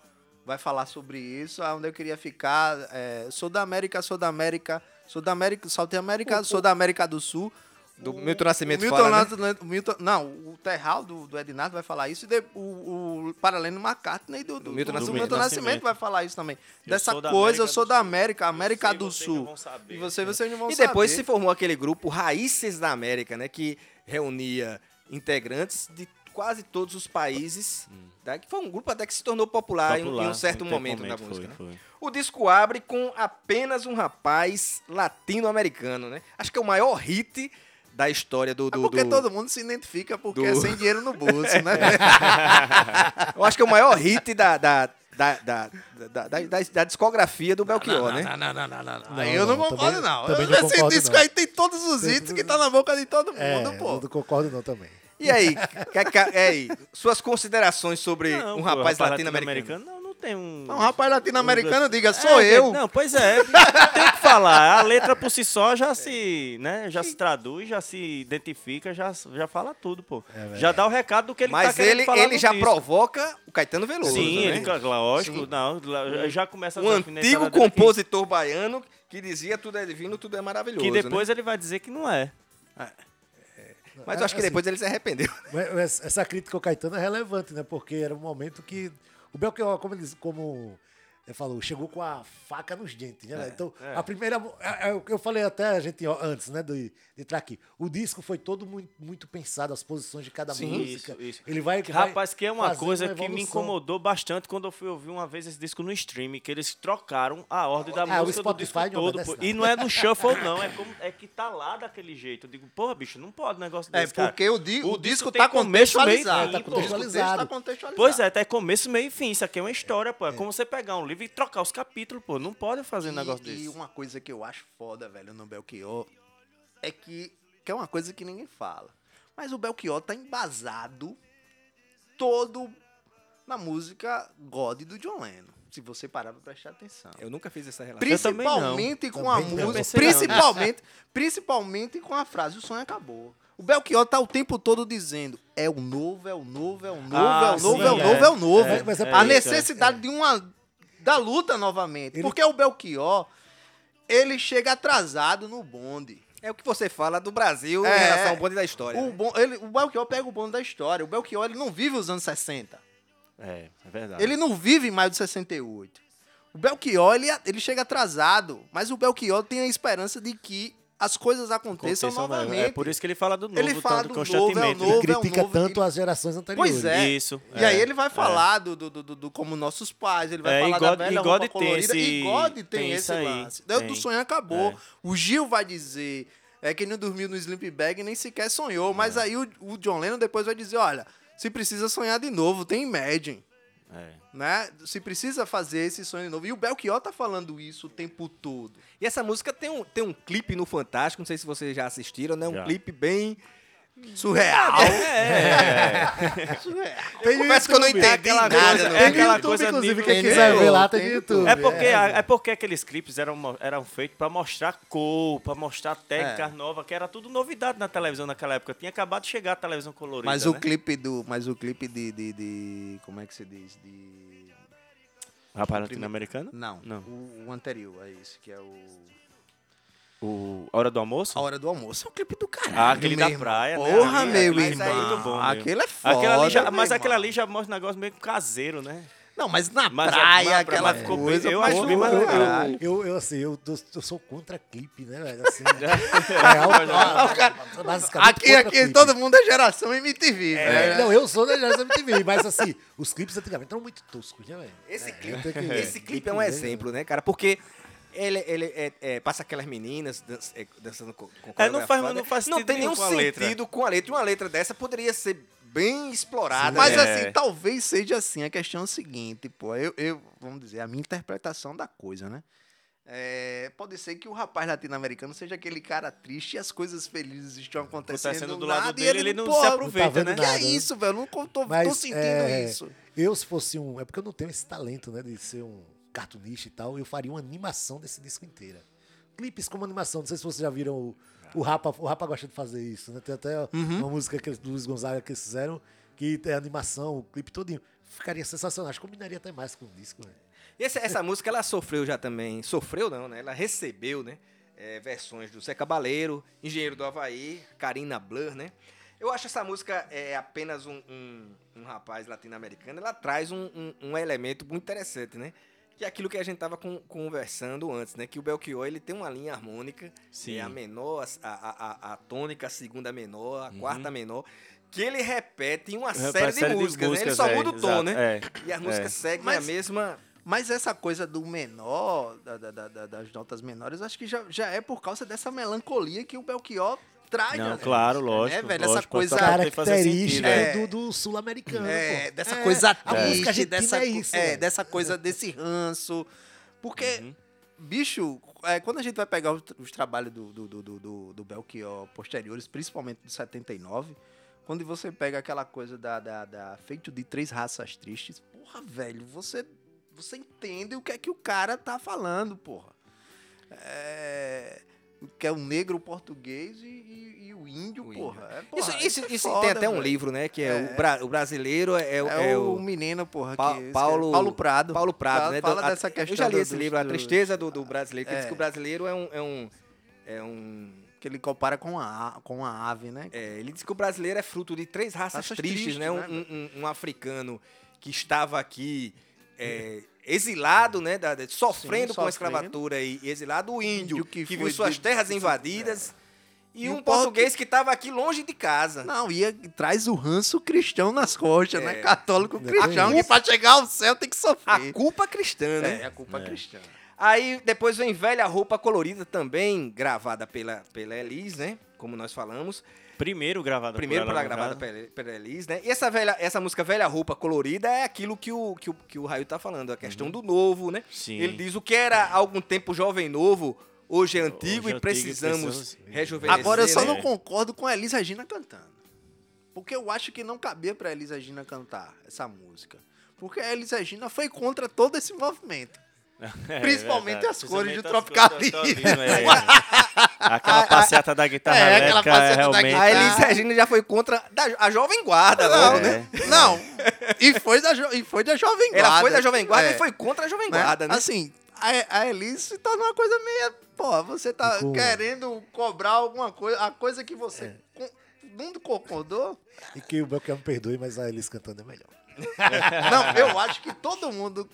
vai falar sobre isso, onde eu queria ficar. é, sou da América, sou da América, sou da América, Saltei América, sou da América do Sul. Do O- Milton Nascimento o Milton fala, né? Nascimento- Milton- não, o Terral do, do Ednardo vai falar isso e de- o, o Paralelo McCartney do, do, Do Milton do Nascimento. Milton Nascimento vai falar isso também. Eu Dessa coisa, eu sou da. América, América do Sul. saber. E você, vocês não vão E depois saber. se formou aquele grupo Raízes da América, né? Que reunia integrantes de quase todos os países. Né, que foi um grupo até que se tornou popular, em- em, Popular, um certo momento, tempo da foi, música. né? foi. O disco abre com apenas um rapaz latino-americano, né? Acho que é o maior hit da história do. É do, porque do- todo mundo se identifica porque do- é sem dinheiro no bolso, né? Eu acho que é o maior hit da. da da, da, da, da, da- da discografia do Belchior, né? Não, não, não, não, não. Não, Aí eu não não, concordo, também- não. Esse disco aí tem todos os hits que tá na boca de todo É, mundo, pô. não concordo não também. E aí, que- que- e aí, suas considerações sobre Não, um pô, rapaz latino-americano? Não, não tem um... Um rapaz latino-americano diga, sou É, eu. Não, pois é, tem que falar. A letra por si só já se, né, já se traduz, já se identifica, já, já fala tudo, pô. já dá o recado do que ele tá Mas querendo ele, falar ele no já disco. provoca o Caetano Veloso, Sim, né? ele, lógico, não, lá- já começa Um as antigo compositor baiano que dizia tudo é divino, tudo é maravilhoso. Que né? depois ele vai dizer que não é. Mas eu acho que assim, depois ele se arrependeu. Mas- mas Essa crítica ao Caetano é relevante, né? Porque era um momento que. O Belchior, como ele, como ele falou, chegou com a faca nos dentes, né? velho? então, a primeira. é- é o que Eu falei até a gente ó, antes, né? De, de entrar aqui. O disco foi todo muito, muito pensado, as posições de cada música. Isso, isso. Ele vai. vai Rapaz, que é uma coisa uma que me incomodou bastante quando eu fui ouvir uma vez esse disco no stream, que eles trocaram a ordem da o música do Spotify disco não todo. nada. E não é no shuffle, não. É, como, é que tá lá daquele jeito. Eu digo, porra, bicho, não pode um negócio É, desse, cara. porque o, di- o O disco disco tá começo, meio e contextualizado. fim, Tá contextualizado. Tá contextualizado. Pois é, até começo, meio e fim. Isso aqui é uma história, pô. É, como você pegar um livro e trocar os capítulos, pô. Não pode fazer um negócio E, desse. e uma coisa que eu acho foda, velho, no Belchior, é que, que é uma coisa que ninguém fala. Mas o Belchior tá embasado todo na música God do John Lennon. Se você parar pra prestar atenção. Eu nunca fiz essa relação. Principalmente com Também a música. Não. Principalmente, principalmente com a frase, o sonho acabou. O Belchior tá o tempo todo dizendo: é o novo, é o novo, é o novo, Ah, é o novo, sim, é o é. novo, é o novo. É, mas é a necessidade de uma da luta novamente. Ele- Porque o Belchior, ele chega atrasado no bonde. É o que você fala do Brasil É. em relação ao bonde da história. O, né? bon- ele, o Belchior pega o bonde da história. O Belchior, ele não vive os anos 60. É, é verdade. Ele não vive maio de 68. O Belchior, ele, ele chega atrasado, mas o Belchior tem a esperança de que as coisas aconteçam Aconteçam, né? novamente. É por isso que ele fala do novo Ele fala tanto do novo, é o constantemente. novo. né? Ele é um critica novo- tanto ele- as gerações anteriores. Pois é. Isso. E aí ele vai falar do, do, do, do- do como nossos pais, ele vai É, falar God- da velha e God roupa tem colorida. esse- e God tem, tem esse aí, lance. Daí tem. do sonho acabou. É. O Gil vai dizer é que não dormiu no Sleeping Bag e nem sequer sonhou. Mas aí o, o John Lennon depois vai dizer, olha, se precisa sonhar de novo, tem Imagine. É. Né? Se precisa fazer esse sonho de novo. E o Belchior tá falando isso o tempo todo. E essa música tem um, tem um clipe no Fantástico, não sei se vocês já assistiram, né? Um Já. clipe bem. Surreal. É, Tem no confesso que eu não entendi aquela nada. coisa- é Tem aquela YouTube, coisa inclusive, nível- quem Tem quiser ver lá, tem tem YouTube. É porque, é. a- é porque aqueles clipes eram, eram feitos pra mostrar cor, pra mostrar técnicas É. novas, que era tudo novidade na televisão naquela época. Tinha acabado de chegar a televisão colorida. Mas o né? clipe do. Mas o clipe de. de, de- como é que se diz? De. Rapaz latino-americano? Não. Não. O, o anterior é esse, que é o. O Hora do Almoço? A Hora do Almoço é um clipe do caralho. Ah, aquele da praia, né? Porra, Ali- meu aquele irmão. é muito bom, meu. aquele é foda. Aquele ali já- meu mas aquele ali já mostra um negócio meio caseiro, né? Não, mas na Mas a- praia, aquela mas ficou bem- coisa. eu acho bem Eu, mais eu, eu, eu, assim, eu, tô- eu sou contra clipe, né, velho? Assim, é, basicamente Aqui, aqui, clipe. todo mundo é geração MTV, É, velho. Não, eu sou da geração MTV, mas assim, os clipes antigamente eram muito toscos, né, velho? Esse É, clipe, que- esse clipe é um ver, exemplo, né, cara? Porque ele, ele é- é, passa aquelas meninas é, dançando com, com É, não faz- não faz Não tem nenhum com a sentido com a letra. E uma letra dessa poderia ser bem explorada. Mas né? É. assim, talvez seja assim. A questão é o seguinte, pô. Eu, eu vamos dizer, a minha interpretação da coisa, né? É, pode ser que o rapaz latino-americano seja aquele cara triste e as coisas felizes estão acontecendo, Acontecendo do nada, lado e dele, ele não pô, se aproveita, vendo né? Que é nada, né? isso, velho? Eu não tô, tô Mas, sentindo é, isso. Eu, se fosse um. É porque eu não tenho esse talento, né? De ser um cartunista e tal. Eu faria uma animação desse disco inteira. Clipes como animação. Não sei se vocês já viram o. O Rapa, o Rapa gosta de fazer isso, né? Tem até Uhum. uma música que, do Luiz Gonzaga que eles fizeram, que tem animação, o clipe todinho. Ficaria sensacional. Acho que combinaria até mais com o disco, né? E essa, essa música, ela sofreu já também. Sofreu não, né? Ela recebeu, né? é, versões do Zé Cabaleiro, Engenheiro do Havaí, Karina Blur, né? Eu acho essa música é apenas um, um, um rapaz latino-americano. Ela traz um, um, um elemento muito interessante, né? Que é aquilo que a gente tava con- conversando antes, né? Que o Belchior, ele tem uma linha harmônica. Sim. É a menor, a, a, a, a tônica, a segunda menor, a Uhum. quarta menor. Que ele repete em uma Repete série de série de músicas, né? Ele músicas, só é, muda o tom, exato, né? é, E as músicas é. seguem Mas- a mesma... Mas essa coisa do menor, da- da- da- das notas menores, acho que já, já é por causa dessa melancolia que o Belchior traz. Não, né? claro, Né, lógico. velho? Essa lógico, coisa. poder fazer Característica sentido, é. do, do sul-americano. É, pô. dessa É, coisa triste, dessa, é isso. é, velho. dessa coisa desse ranço. Porque, Uhum. bicho, é, quando a gente vai pegar os, os trabalhos do, do, do, do, do- do Belchior posteriores, principalmente do 79, quando você pega aquela coisa da, da, da feito de três raças tristes, porra, velho, você, você entende o que é que o cara tá falando, porra. É, que é o negro, o português e, e- e o índio, O porra. É, Isso, porra, isso, é isso foda, tem até um livro, né? Que é, É. O, bra- o brasileiro é, o- É, é o, o menino, porra, Pa- que Paulo, Paulo Prado. Paulo Prado, Fala- né? Fala Do- dessa questão Eu já li do- esse livro, A Tristeza do, do Brasileiro, que diz É. que o brasileiro é um. É um, é um Que ele compara com a, com a ave, né? é, ele diz que o brasileiro é fruto de três raças, Raças tristes, tristes, né? Um, né, um- um- um africano que estava aqui é, exilado, né? da- da- sofrendo Sim, com a escravatura e e exilado, o índio, Índio que, que viu suas de- terras que- invadidas, e, E um português que estava aqui longe de casa. Não, e traz o ranço cristão nas costas, É. né? Católico cristão, que pra chegar ao céu tem que A sofrer. culpa cristã, né? É, a culpa cristã. Aí depois vem Velha Roupa Colorida, também gravada pela, pela Elis, né? Como nós falamos. Primeiro gravado Primeiro pela gravada pela, pela Elis, né? E essa, velha, essa música Velha Roupa Colorida é aquilo que o, que o, que o Raio tá falando, a questão do novo, né? Uhum. Sim. Ele diz o que era há algum tempo jovem novo, hoje é antigo Hoje é e e precisamos precisamos rejuvenescer. Agora eu só né? não concordo com a Elis Regina cantando. Porque eu acho que não cabia pra Elis Regina cantar essa música. Porque a Elis Regina foi contra todo esse movimento. É Principalmente verdade, as cores do Tropicalismo. é. Aquela passeata da guitarra É, aquela elétrica, passeata da realmente. A Elis. Regina já foi contra da- a Jovem Guarda, Não, logo, né? não. E foi da, jo- e foi da Jovem Guarda. Ela foi da Jovem Guarda É, e foi contra a Jovem né? Guarda, né? Assim, a, a Elis se torna uma coisa meio... Pô, você tá querendo cobrar alguma coisa, a coisa que você... É. com- não concordou? E que o Belchior me perdoe, mas a Elis cantando é melhor. Não, eu acho que todo mundo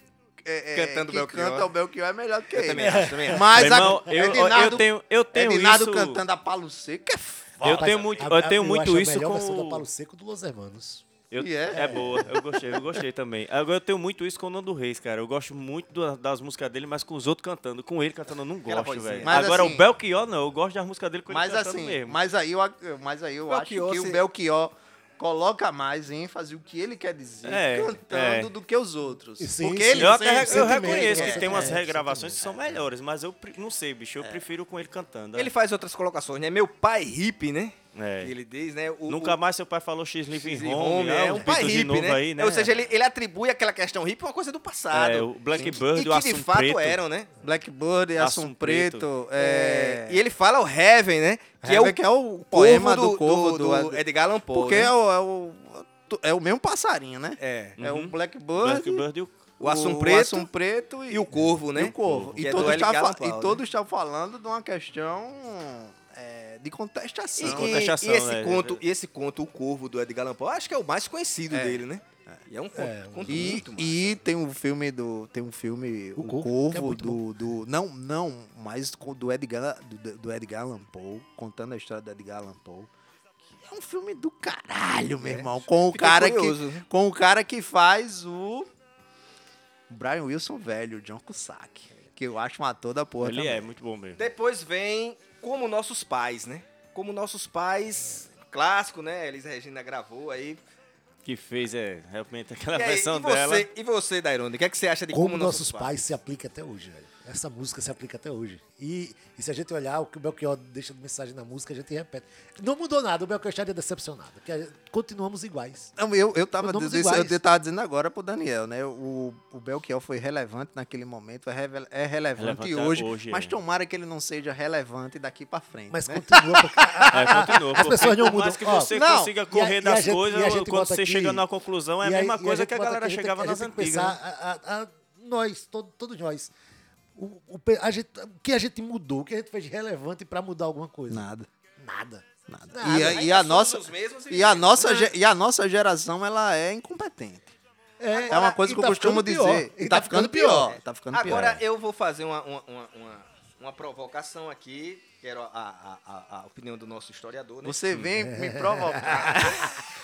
é, é, Cantando que Belchior. canta o Belchior é melhor que Eu ele. também acho, também acho. Mas Meu irmão, a, eu, eu, Edinardo, tenho, eu tenho Edinardo isso. cantando a Palo Seco é foda. Eu tenho muito, eu tenho a- muito isso com. versão da o- Palo Seco do Los Hermanos. Eu, E é? é? boa, eu gostei, eu gostei também. Agora eu tenho muito isso com o Nando Reis, cara. Eu gosto muito do- das músicas dele, mas com os outros cantando. Com ele cantando eu não gosto, velho. Mas Agora assim- o Belchior não, eu gosto das músicas dele com ele Mas cantando assim, mesmo. mas aí eu, mas aí eu acho que Belchior, o se- Belchior coloca mais ênfase o que ele quer dizer É, cantando é. do que os outros. Sim, Porque sim. ele Eu sempre- re- eu reconheço é, que tem umas é, regravações que são melhores, mas eu não sei, bicho. Eu prefiro com ele cantando. Ele faz outras colocações, né? Meu pai hippie, né? É. Que ele diz, né? O, Nunca o, mais seu pai falou X Living Living Home, Home, é é um pai de hippie, novo né? aí, né? Ou seja, ele, ele atribui aquela questão hippie a uma coisa do passado. É, o Blackbird e e o e que de Assum fato Preto. eram, né? Blackbird e Assum Assum Preto. Preto. é, E ele fala o Heaven, né? Que é o, Heaven, que é o poema do, corvo Corvo do, do, Edgar Allan Poe. Porque né? é, o, é, o, é o mesmo passarinho, né? É. É Uhum. o Blackbird, Blackbird e o... O Assum Preto Assum Preto e, e o Corvo, né? E o Corvo. Que E, é todos do Poe, e né? todos estavam falando de uma questão é, de E, contestação. e- contestação, e esse né? conto, e esse conto, O Corvo, do Edgar Allan Poe, acho que é o mais conhecido É. dele, né? E é um conto, É, conto E, muito massa. e tem um filme do. Tem um filme. O O, Corvo, Corvo, é do, do. Não, não, mas do Edgar, do, do Edgar Allan Poe, contando a história do Edgar Allan Poe. É um filme do caralho, meu irmão. Com o, Fiquei cara curioso. que, com o cara que faz o. Brian Wilson velho, o John Cusack. Que eu acho um ator da porra. Ele também. é muito bom mesmo. Depois vem Como Nossos Pais, né? Como Nossos Pais, clássico, né? Elis Regina gravou aí. Que fez, é, realmente aquela E, aí, versão e você, dela. e você, Dairone, o que, é que você acha de Como, Como, nossos pais se aplica até hoje, velho. Essa música se aplica até hoje. E, e se a gente olhar o que o Belchior deixa de mensagem na música, a gente repete. Não mudou nada, o Belchior estaria decepcionado, porque a gente- continuamos iguais. Não, eu, eu, tava dizendo, iguais. eu tava dizendo agora pro Daniel, né? O, o Belchior foi relevante naquele momento, é, reve- é relevante, Relevante hoje, hoje, mas é. tomara que ele não seja relevante daqui pra frente. Mas né? continua, porque É, continua. As pessoas não mudam. que Ó, você não, consiga a- correr e a das gente- coisas, a quando você aqui- chega numa conclusão, é a aí- mesma coisa gente que a galera aqui, chegava a nas gente tem que antigas. pensar, a- a- a- nós, todo- todos nós, o, o a gente, o que a gente mudou, o que a gente fez de relevante pra mudar alguma coisa? Nada, Nada. nada. Nada. E, a- e a nossa, e a nossa, Né? ge- e a nossa geração, ela é incompetente. É uma coisa que eu tá costumo ficando pior. dizer. E tá ficando pior. Tá ficando pior. Agora eu vou fazer uma, uma, uma, uma- uma provocação aqui. Quero a, a, a, a opinião do nosso historiador, né? Você vem me provocar.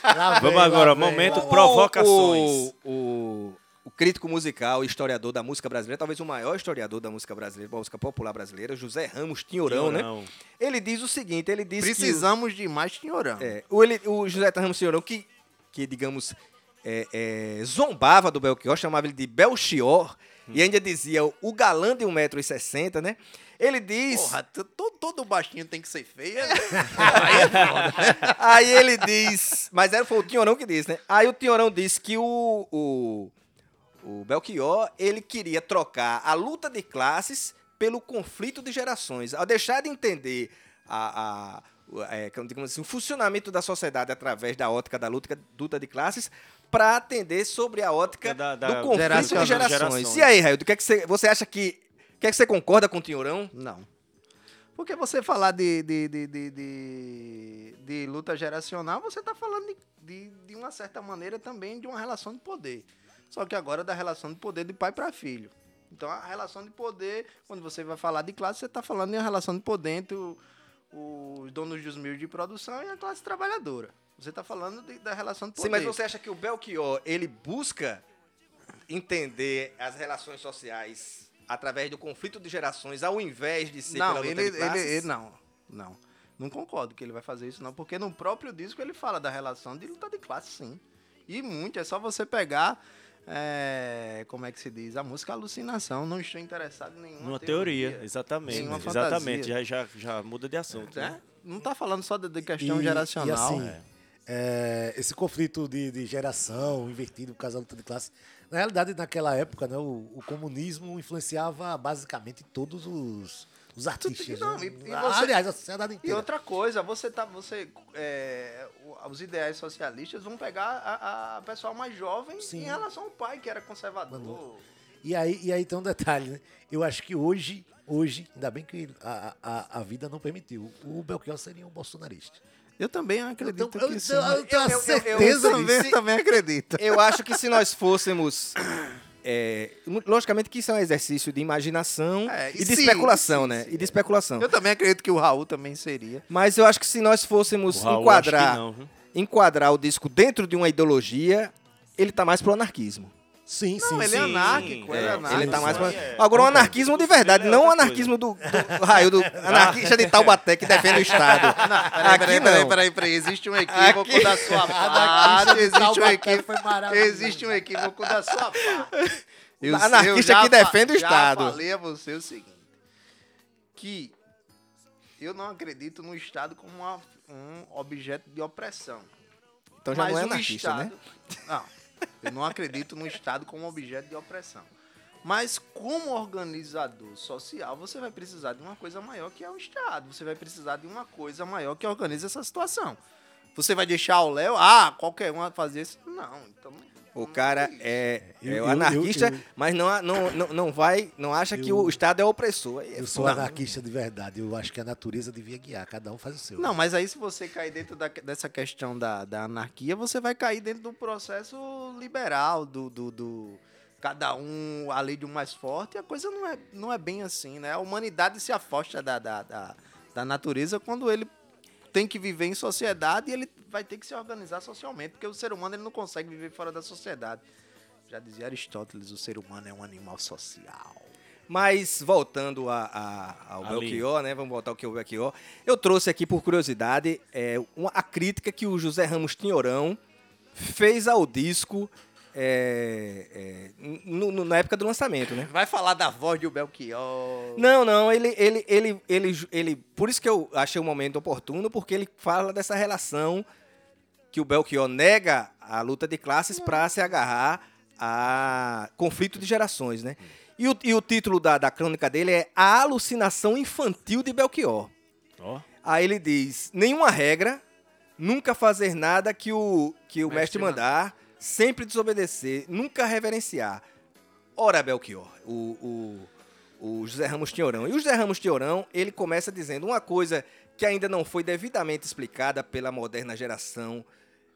Vamos agora, vem, momento provocações. O, o, o crítico musical e historiador da música brasileira, talvez o maior historiador da música brasileira, da música popular brasileira, José Ramos Tinhorão, né? Ele diz o seguinte, ele diz Precisamos de mais tinhorão. o- É, o, ele, o José Ramos Tinhorão, que, que digamos, é, é, zombava do Belchior, chamava ele de Belchior, e ainda dizia o galã de 1,60m, né? Ele diz... Porra, todo, todo baixinho tem que ser feio. Aí ele diz. Mas era, foi o Tinhorão que disse, né? Aí o Tinhorão disse que o, o, Belchior ele queria trocar a luta de classes pelo conflito de gerações. Ao deixar de entender a, a, o- é, assim, o funcionamento da sociedade através da ótica da luta, luta de classes para atender sobre a ótica Da- da- do conflito geração- de gerações. gerações. E aí, Raio, que é que você, você acha que. O que é que você concorda com o Tinhorão? Não. Porque você falar de, de, de, de, de- de luta geracional, você está falando de, de, de uma certa maneira também de uma relação de poder. Só que agora da relação de poder de pai para filho. Então a relação de poder, quando você vai falar de classe, você está falando de uma relação de poder entre o- os donos dos meios de produção e a classe trabalhadora. Você está falando de- da relação de poder. Sim, mas você acha que o Belchior, ele busca entender as relações sociais através do conflito de gerações, ao invés de ser não, ele, ele, ele- não, não. Não concordo que ele vai fazer isso, não, porque no próprio disco ele fala da relação de luta de classe, sim. E muito, é só você pegar, é, como é que se diz, a música Alucinação. Não estou interessado em nenhuma Numa teoria, exatamente. Nenhuma Exatamente, já, já, já muda de assunto. Né? Né? Não tá falando só de, de questão E- geracional. E assim, é, esse conflito de, de geração invertido por causa da luta de classe Na realidade, naquela época, né, o, o comunismo influenciava basicamente todos os, os artistas. não, né? e- e você- Aliás, a sociedade E inteira. outra coisa, você tá. Você, é, os ideais socialistas vão pegar a, a pessoal mais jovem Sim. em relação ao pai, que era conservador. E aí, e aí tem um detalhe, né? Eu acho que hoje, hoje, ainda bem que a, a, a vida não permitiu, o Belchior seria um bolsonarista. Eu também acredito Eu tenho- que eu sim. tenho- eu tenho Eu- eu- eu- certeza Eu também, também acredito. Eu acho que se nós fôssemos. É, logicamente que isso é um exercício de imaginação É, e de sim, especulação, sim, né? sim, e de especulação. Eu também acredito que o Raul também seria. Mas eu acho que se nós fôssemos Raul, enquadrar, não, enquadrar o disco dentro de uma ideologia, ele tá mais pro anarquismo. Sim, Não, sim, ele sim. é anárquico, ele é é, anárquico. Ele tá mais pra... é, Agora, um anarquismo de verdade, é não o anarquismo do, do raio do anarquista de Taubaté que defende o Estado. Peraí, Aqui peraí, não. peraí, peraí, peraí. Existe um equívoco Aqui- da sua parte. Existe um equívoco. Existe um equívoco da sua parte. Eu- Anarquista eu que defende o Estado. Já falei a você o seguinte: que eu não acredito no Estado como uma- um objeto de opressão. Então já Mas não é anarquista, né? Estado, Não, eu não acredito no Estado como objeto de opressão. Mas como organizador social, você vai precisar de uma coisa maior que é o Estado. Você vai precisar de uma coisa maior que organiza essa situação. Você vai deixar o Léo, ah, qualquer um fazer isso? Não, então. O cara é, Eu- é o eu- anarquista, eu- eu- mas não, não, não, não vai, não acha que o Estado é opressor. É Eu sou foda. anarquista de verdade. Eu acho que a natureza devia guiar. Cada um faz o seu. Não, mas aí se você cair dentro da- dessa questão da, da anarquia, você vai cair dentro do processo liberal, do, do, do- cada um, a lei do mais forte, e a coisa não é, não é bem assim, né? A humanidade se afosta da, da, da, da natureza quando ele tem que viver em sociedade e ele vai ter que se organizar socialmente, porque o ser humano ele não consegue viver fora da sociedade. Já dizia Aristóteles, o ser humano é um animal social. Mas voltando a, a- ao Ali. Belchior, né? Vamos voltar ao que é o Belchior. Eu trouxe aqui por curiosidade é, uma, a crítica que o José Ramos Tinhorão fez ao disco é, é, no- no- na época do lançamento, né? Vai falar da voz do Belchior. Não, não, ele, ele, ele, ele, ele. Por isso que eu achei o momento oportuno, porque ele fala dessa relação que o Belchior nega a luta de classes para se agarrar a conflito de gerações, né? E o, e o título da, da crônica dele é A Alucinação Infantil de Belchior. Ó. Aí ele diz: nenhuma regra, nunca fazer nada que o, que o mestre, Mestre mandar, sempre desobedecer, nunca reverenciar. Ora, Belchior, o, o, o José Ramos Tinhorão. E o José Ramos Tinhorão, ele começa dizendo uma coisa que ainda não foi devidamente explicada pela moderna geração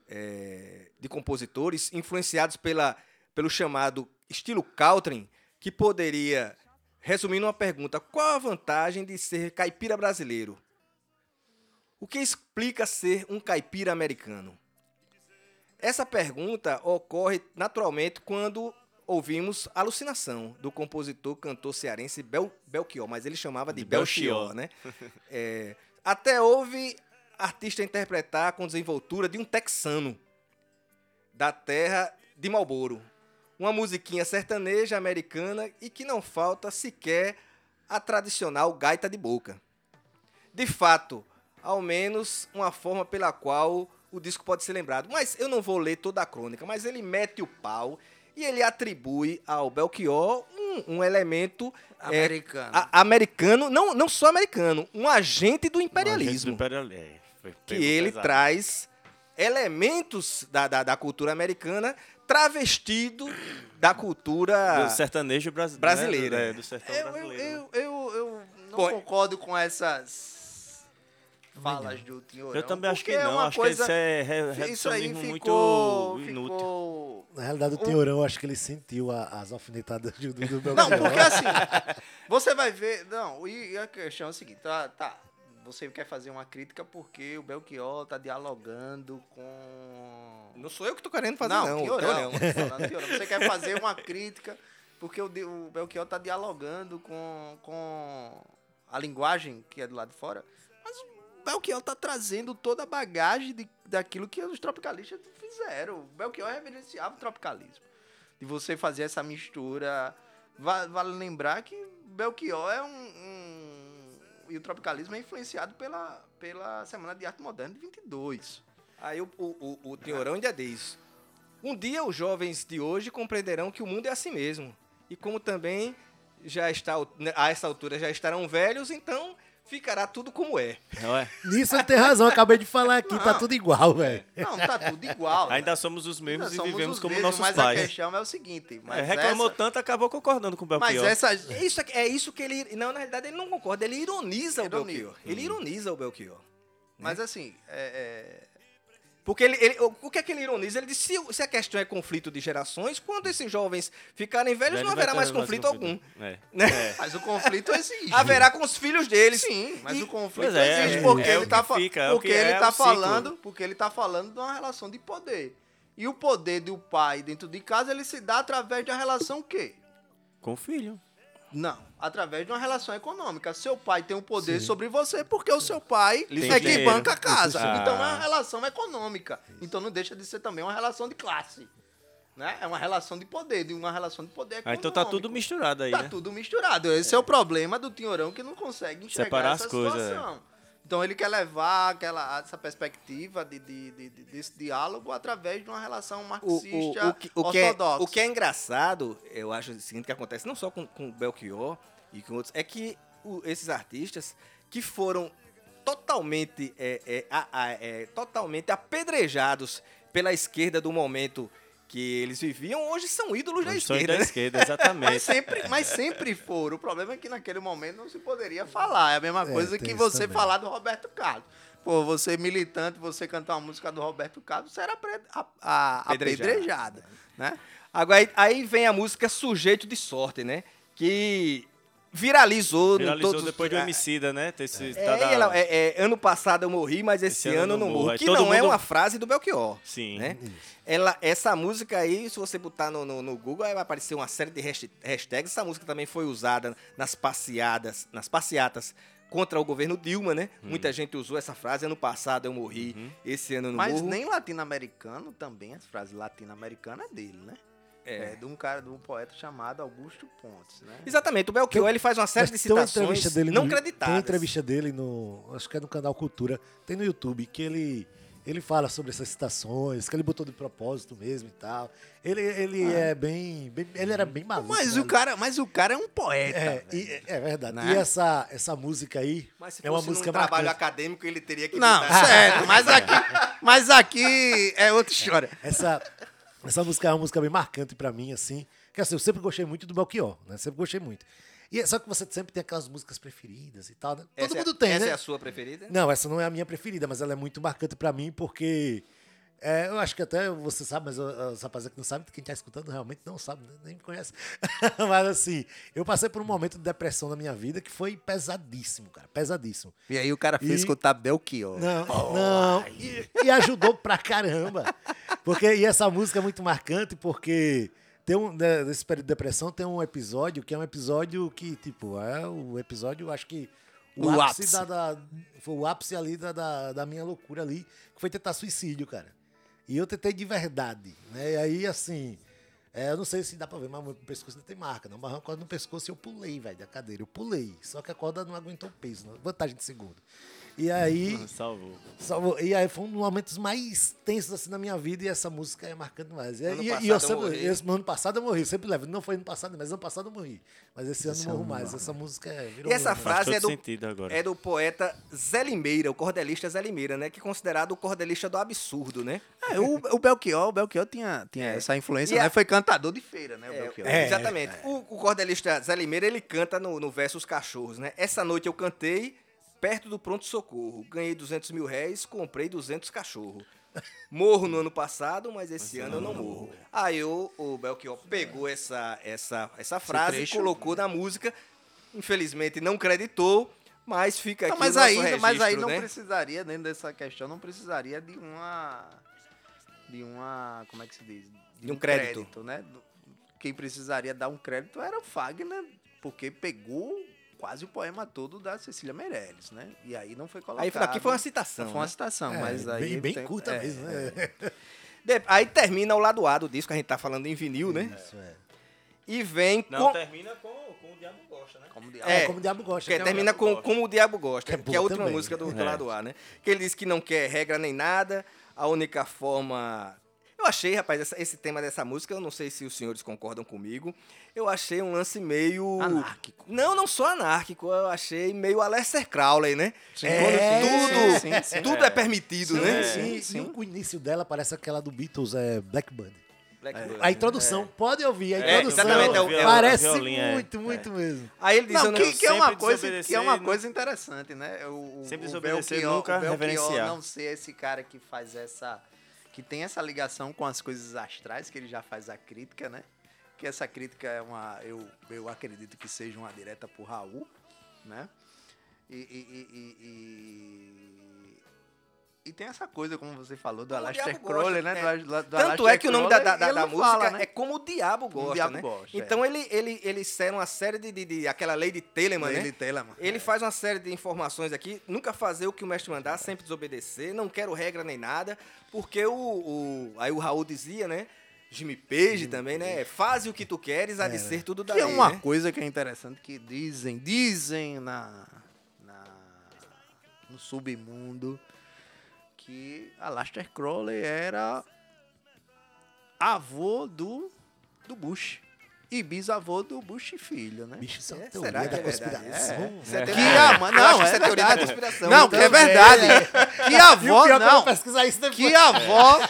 eh, de compositores, influenciados pela, pelo chamado estilo Caltrin, que poderia resumir numa pergunta: qual a vantagem de ser caipira brasileiro? O que explica ser um caipira americano? Essa pergunta ocorre naturalmente quando ouvimos Alucinação, do compositor cantor cearense Bel, Belchior, mas ele chamava de, De Belchior, Belchior. né? É, até houve artista interpretar com desenvoltura de um texano da terra de Marlboro. Uma musiquinha sertaneja americana e que não falta sequer a tradicional gaita de boca. De fato, ao menos uma forma pela qual o disco pode ser lembrado. Mas eu não vou ler toda a crônica, mas ele mete o pau e ele atribui ao Belchior um, um elemento é, Americano. a- americano, não, não só americano, um agente do Do imperialismo imperial- é, foi- que ele pesado. traz elementos da, da, da cultura americana travestido da cultura. Do sertanejo brasi- brasileiro. Né? É, do sertão Eu, eu, brasileiro. né? eu, eu, eu não Bom, concordo com essas falas do Tinhorão. Eu também acho que é não. uma acho coisa, que isso é re- isso aí ficou, muito inútil. ficou... Na realidade, o Um- Teorão, eu acho que ele sentiu a- as alfinetadas do, do Belchior. Não, porque assim, você vai ver... Não, e, e a questão é o seguinte, tá, tá, você quer fazer uma crítica porque o Belchior tá dialogando com... Não sou eu que tô querendo fazer, não, não. o Tinhorão, Teorão. tô falando Tinhorão. Você quer fazer uma crítica porque o, o Belchior tá dialogando com, com a linguagem que é do lado de fora, Belchior tá trazendo toda a bagagem de, daquilo que os tropicalistas fizeram. Belchior reverenciava o tropicalismo. De você fazer essa mistura. Va- Vale lembrar que Belchior é um, um- E o tropicalismo é influenciado pela, pela Semana de Arte Moderna de 22. Aí o, o, o, o ainda diz: Um dia os jovens de hoje compreenderão que o mundo é assim mesmo. E como também já está a essa altura já estarão velhos, então ficará tudo como é. Não é? Nisso ele tem razão, acabei de falar aqui, tá tudo igual, velho. Não, tá tudo igual. né? Ainda somos os mesmos Nós e vivemos os como mesmos, nossos mas a pais. questão é o seguinte. Mas É, reclamou essa, tanto, acabou concordando com o Mas Belchior. essa... É isso, é isso que ele. Não, na realidade ele não concorda, ele ironiza, Ironiza. o Belchior. Ele ironiza o Belchior. Mas assim, é, Porque ele, ele- o que é que ele ironiza? Ele diz: se, se a questão é conflito de gerações, quando esses jovens ficarem velhos, Velho não haverá ter mais conflito algum. É. Né? é, mas o conflito existe. Haverá com os filhos deles. Sim, mas E- o conflito é, existe é, porque é ele tá fica, é porque ele tá ciclo. falando, porque ele tá falando de uma relação de poder. E o poder do pai dentro de casa, ele se dá através de uma relação o quê? Com o filho. Não, através de uma relação econômica. Seu pai tem um poder sobre você porque o seu pai Tem é quem banca a casa. Ah. Então é uma relação econômica. Então não deixa de ser também uma relação de classe. Né? É uma relação de poder, de uma relação de poder Ah, econômico. então tá tudo misturado aí, Tá né? tudo misturado. Esse é. o problema do Tinhorão que não consegue enxergar Separar essa as coisas, é. situação. Então ele quer levar aquela, essa perspectiva de, de- de- de- desse diálogo através de uma relação marxista o, o, que, o, que é, ortodoxa. o que é engraçado, eu acho o seguinte que acontece não só com, com o Belchior e com outros, é que o- esses artistas que foram totalmente, é, é, a- a- é, totalmente apedrejados pela esquerda do momento que eles viviam, hoje são ídolos da Os sonhos esquerda. da né? esquerda, Mas exatamente. sempre, mas sempre foram. O problema é que naquele momento não se poderia falar. É a mesma É, coisa que você também. falar do Roberto Carlos. Pô, você militante, você cantar uma música do Roberto Carlos, você era apre- a- a- Apedrejado. apedrejado. Né? Agora, aí, aí vem a música Sujeito de Sorte, né? Que viralizou, no Viralizou todos depois do ah, Emicida, né? Ter esse, É, tá da- ela- é, é, ano passado eu morri, mas esse, ano eu não morro. Que todo não é mundo- uma frase do Belchior. Sim. Né? Ela, essa música aí, se você botar no, no, no Google, aí vai aparecer uma série de hasht- hashtags. Essa música também foi usada nas passeadas, nas passeatas contra o governo Dilma, né? Hum. Muita gente usou essa frase. Ano passado eu morri, Uhum. esse ano eu não Mas morro. nem latino-americano também, as frases latino-americanas é dele, né? É. de um cara, de um poeta chamado Augusto Pontes, né? Exatamente, o Belchior ele faz uma série de tem citações entrevista dele não no, creditadas. Tem uma entrevista dele no. Acho que é no canal Cultura. Tem no YouTube, que ele. Ele fala sobre essas citações, que ele botou de propósito mesmo e tal. Ele, ele é bem, bem- Ele era bem maluco. Mas né? o cara, mas o cara é um poeta. É, velho. e- é verdade. Né? E essa, essa música aí Mas se é uma fosse música trabalho marcante. acadêmico, ele teria que Não, certo, mas aqui, mas aqui é outra história. Essa, essa música é uma música bem marcante pra mim, assim. Que assim, eu sempre gostei muito do Belchior, né? Sempre gostei muito. E é- só que você sempre tem aquelas músicas preferidas e tal, né? Todo Essa é- mundo tem, Essa né? é a sua preferida? Não, essa não é a minha preferida, mas ela é muito marcante pra mim porque. É, eu acho que até você sabe, mas uh, os rapaziada que não sabe, quem tá escutando realmente não sabe, né? nem me conhece. mas assim, eu passei por um momento de depressão na minha vida que foi pesadíssimo, cara, pesadíssimo. E aí o cara fez E- escutar Belchior. Não, não. E, e ajudou pra caramba. Porque, e essa música é muito marcante porque tem um, né, nesse período de depressão tem um episódio que é um episódio que, tipo, é o episódio, acho que o, O ápice, ápice. Da, da- Foi o ápice ali da, da, da minha loucura ali, que foi tentar suicídio, cara. E eu tentei de verdade, né? E aí, assim, é, eu não sei se dá pra ver, mas meu pescoço não tem marca, não. Mas uma corda no pescoço e eu pulei, velho, da cadeira. Eu pulei. Só que a corda não aguentou o peso, vantagem de segundo. E aí. Salvou. Salvou. E aí foi um dos momentos mais tensos assim na minha vida e essa música é marcante mais. E, Ano e- e eu eu sempre, morri. esse, no ano passado eu morri, eu sempre levo. Não foi ano passado, mas ano passado eu morri. Mas esse, ano eu morro mais. Essa música é, virou E essa lema. frase é do, sentido agora. é do poeta Zé Limeira, o cordelista Zé Limeira, né? Que é considerado o cordelista do absurdo, né? É, o, o Belchior, o Belchior tinha, tinha essa influência, E a- né? Foi cantador de feira, né? O É, Belchior. É, exatamente. O, o cordelista Zé Limeira, ele canta no, no verso Os Cachorros, né? Essa noite eu cantei perto do pronto-socorro. Ganhei 200 mil réis, comprei 200 cachorros. Morro no ano passado, mas esse ano eu não morro. Aí o, o Belchior pegou essa, essa, essa frase, trecho. colocou na música. Infelizmente não creditou, mas fica aqui Não, mas, o aí, mas aí registro, não né? precisaria, dentro dessa questão, não precisaria de uma. De uma. Como é que se diz? De um crédito. né? Do- Quem precisaria dar um crédito era o Fagner, porque pegou quase o poema todo da Cecília Meirelles, né? E aí não foi colocado. Aí aqui foi uma citação. Foi uma né? citação, É, mas aí. bem, bem tem- curta é, mesmo, é. né? De- Aí termina o lado A do disco, a gente tá falando em vinil, né? Isso, é. E vem Não, com... termina com, com o Diabo Gosta, né? Como de... É, É, como o diabo gosta. Que que é termina com Gosta. Como o Diabo Gosta, Que é que, é a última também. música do, do É. lado A, né? Que ele diz que não quer regra nem nada, a única forma... Eu achei, rapaz, essa- esse tema dessa música, eu não sei se os senhores concordam comigo, eu achei um lance meio... Anárquico. Não, não só anárquico, eu achei meio Aleister Crowley, né? É, tudo, sim, sim, sim. tudo é, permitido, Sim, né? sim, sim. E o início dela parece aquela do Beatles, é Blackbird. Blackbird. A introdução, pode ouvir, a É, introdução exatamente, é o- é o parece violino, é. muito, muito mesmo. Aí ele diz, Não, que, que é uma coisa, que é uma e coisa interessante, né? O, o, Sempre o desobedecer, Belchior- nunca o Belchior reverenciar. não ser esse cara que faz essa... Que tem essa ligação com as coisas astrais, que ele já faz a crítica, né? Que essa crítica é uma... Eu, eu acredito que seja uma direta pro Raul, né? E... e, e, e- tem essa coisa, como você falou, do o gosta, Crowley, né? é. Do, Al- do Tanto Aleister é que o nome da, da, da- da música fala, né? é Como o Diabo Gosta, Diabo né? Gosta, é. então ele, ele, ele segue uma série de, de, de- aquela lei de Telemann, né? Telemann. Ele faz uma série de informações aqui, nunca fazer o que o mestre mandar, sempre desobedecer, não quero regra nem nada, porque o, o aí o Raul dizia, né? Jimmy Page também, né? Faz o que tu queres, há de ser tudo Que daí, é uma né? coisa que é interessante que dizem, dizem na, na no submundo que Aleister Crowley era avô do do Bush e bisavô do Bush filho, né? Bicho, isso é uma É, teoria será da que é verdade? conspiração. É Que a, não, que é isso é teoria da conspiração. Não, então. que é verdade. Que a E avó, é que eu não, vou pesquisar isso depois. que a avó,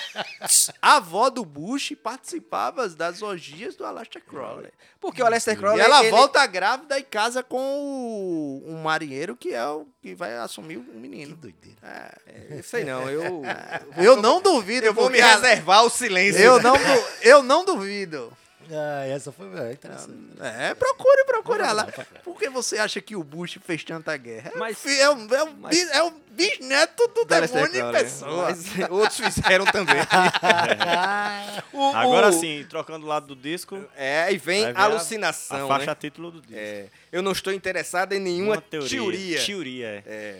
a avó do Bush participava das orgias do Aleister Crowley. Porque o Aleister E Crowley, ela ele- volta grávida e casa com o, um marinheiro que é o que vai assumir o Que menino. doideira. Eu sei não, eu, Eu não duvido. eu vou me reservar o silêncio. Eu não, eu não duvido. Ah, essa foi é, interessante. É, procure, procure ela. Por que você acha que o Bush fez tanta guerra? É, Mas- fi- é, o, é, o, bis- é o bisneto do demônio em Crowley, pessoa. Mas outros fizeram também. O- Agora o- sim, trocando o lado do disco, É, aí vem ver a a- alucinação, a faixa né? título do disco. É, eu não estou interessado em nenhuma Uma teoria. teoria. Teoria, é.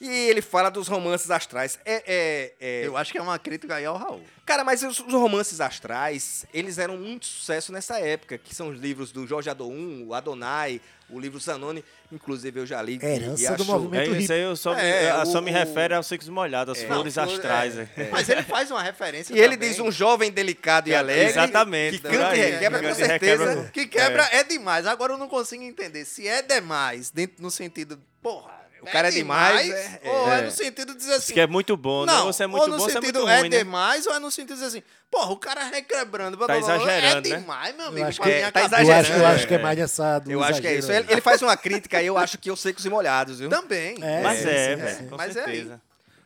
É. E ele fala dos romances astrais. É, é, é- Eu acho que é uma crítica aí ao Raul. Cara, mas os, os romances astrais, eles eram muito sucesso nessa época, que são os livros do Jorge Adon, o Adonai, o livro Zanoni, inclusive eu já li. e- Herança e do acho- movimento É isso aí, eu só, me, É, só o- me refere aos secos molhados, às flores Não, astrais. é, é. Mas ele faz uma referência E ele também. diz um jovem delicado e alegre. Exatamente, Que canta e aí, requebra que com e certeza. Que quebra é. demais. Agora eu não consigo entender se é demais, dentro, no sentido, porra. O cara é demais, é- ou é. é. no sentido de dizer Diz assim. que é muito bom, né? não, Você é ou muito no bom, você é sentido muito é, ruim, né? demais, ou é no sentido de dizer assim, porra, o cara requebrando. blá, Tá blá, blá, blá, exagerando, É né? demais, meu Eu amigo. acho pra que- minha tá cabeça. Eu acho, eu exagerando, acho que é mais essa do Eu acho que é isso. Ele, ele faz uma crítica aí, eu acho que eu secos e molhados, viu? Também. É, Mas é, sim, velho, Mas é aí. certeza.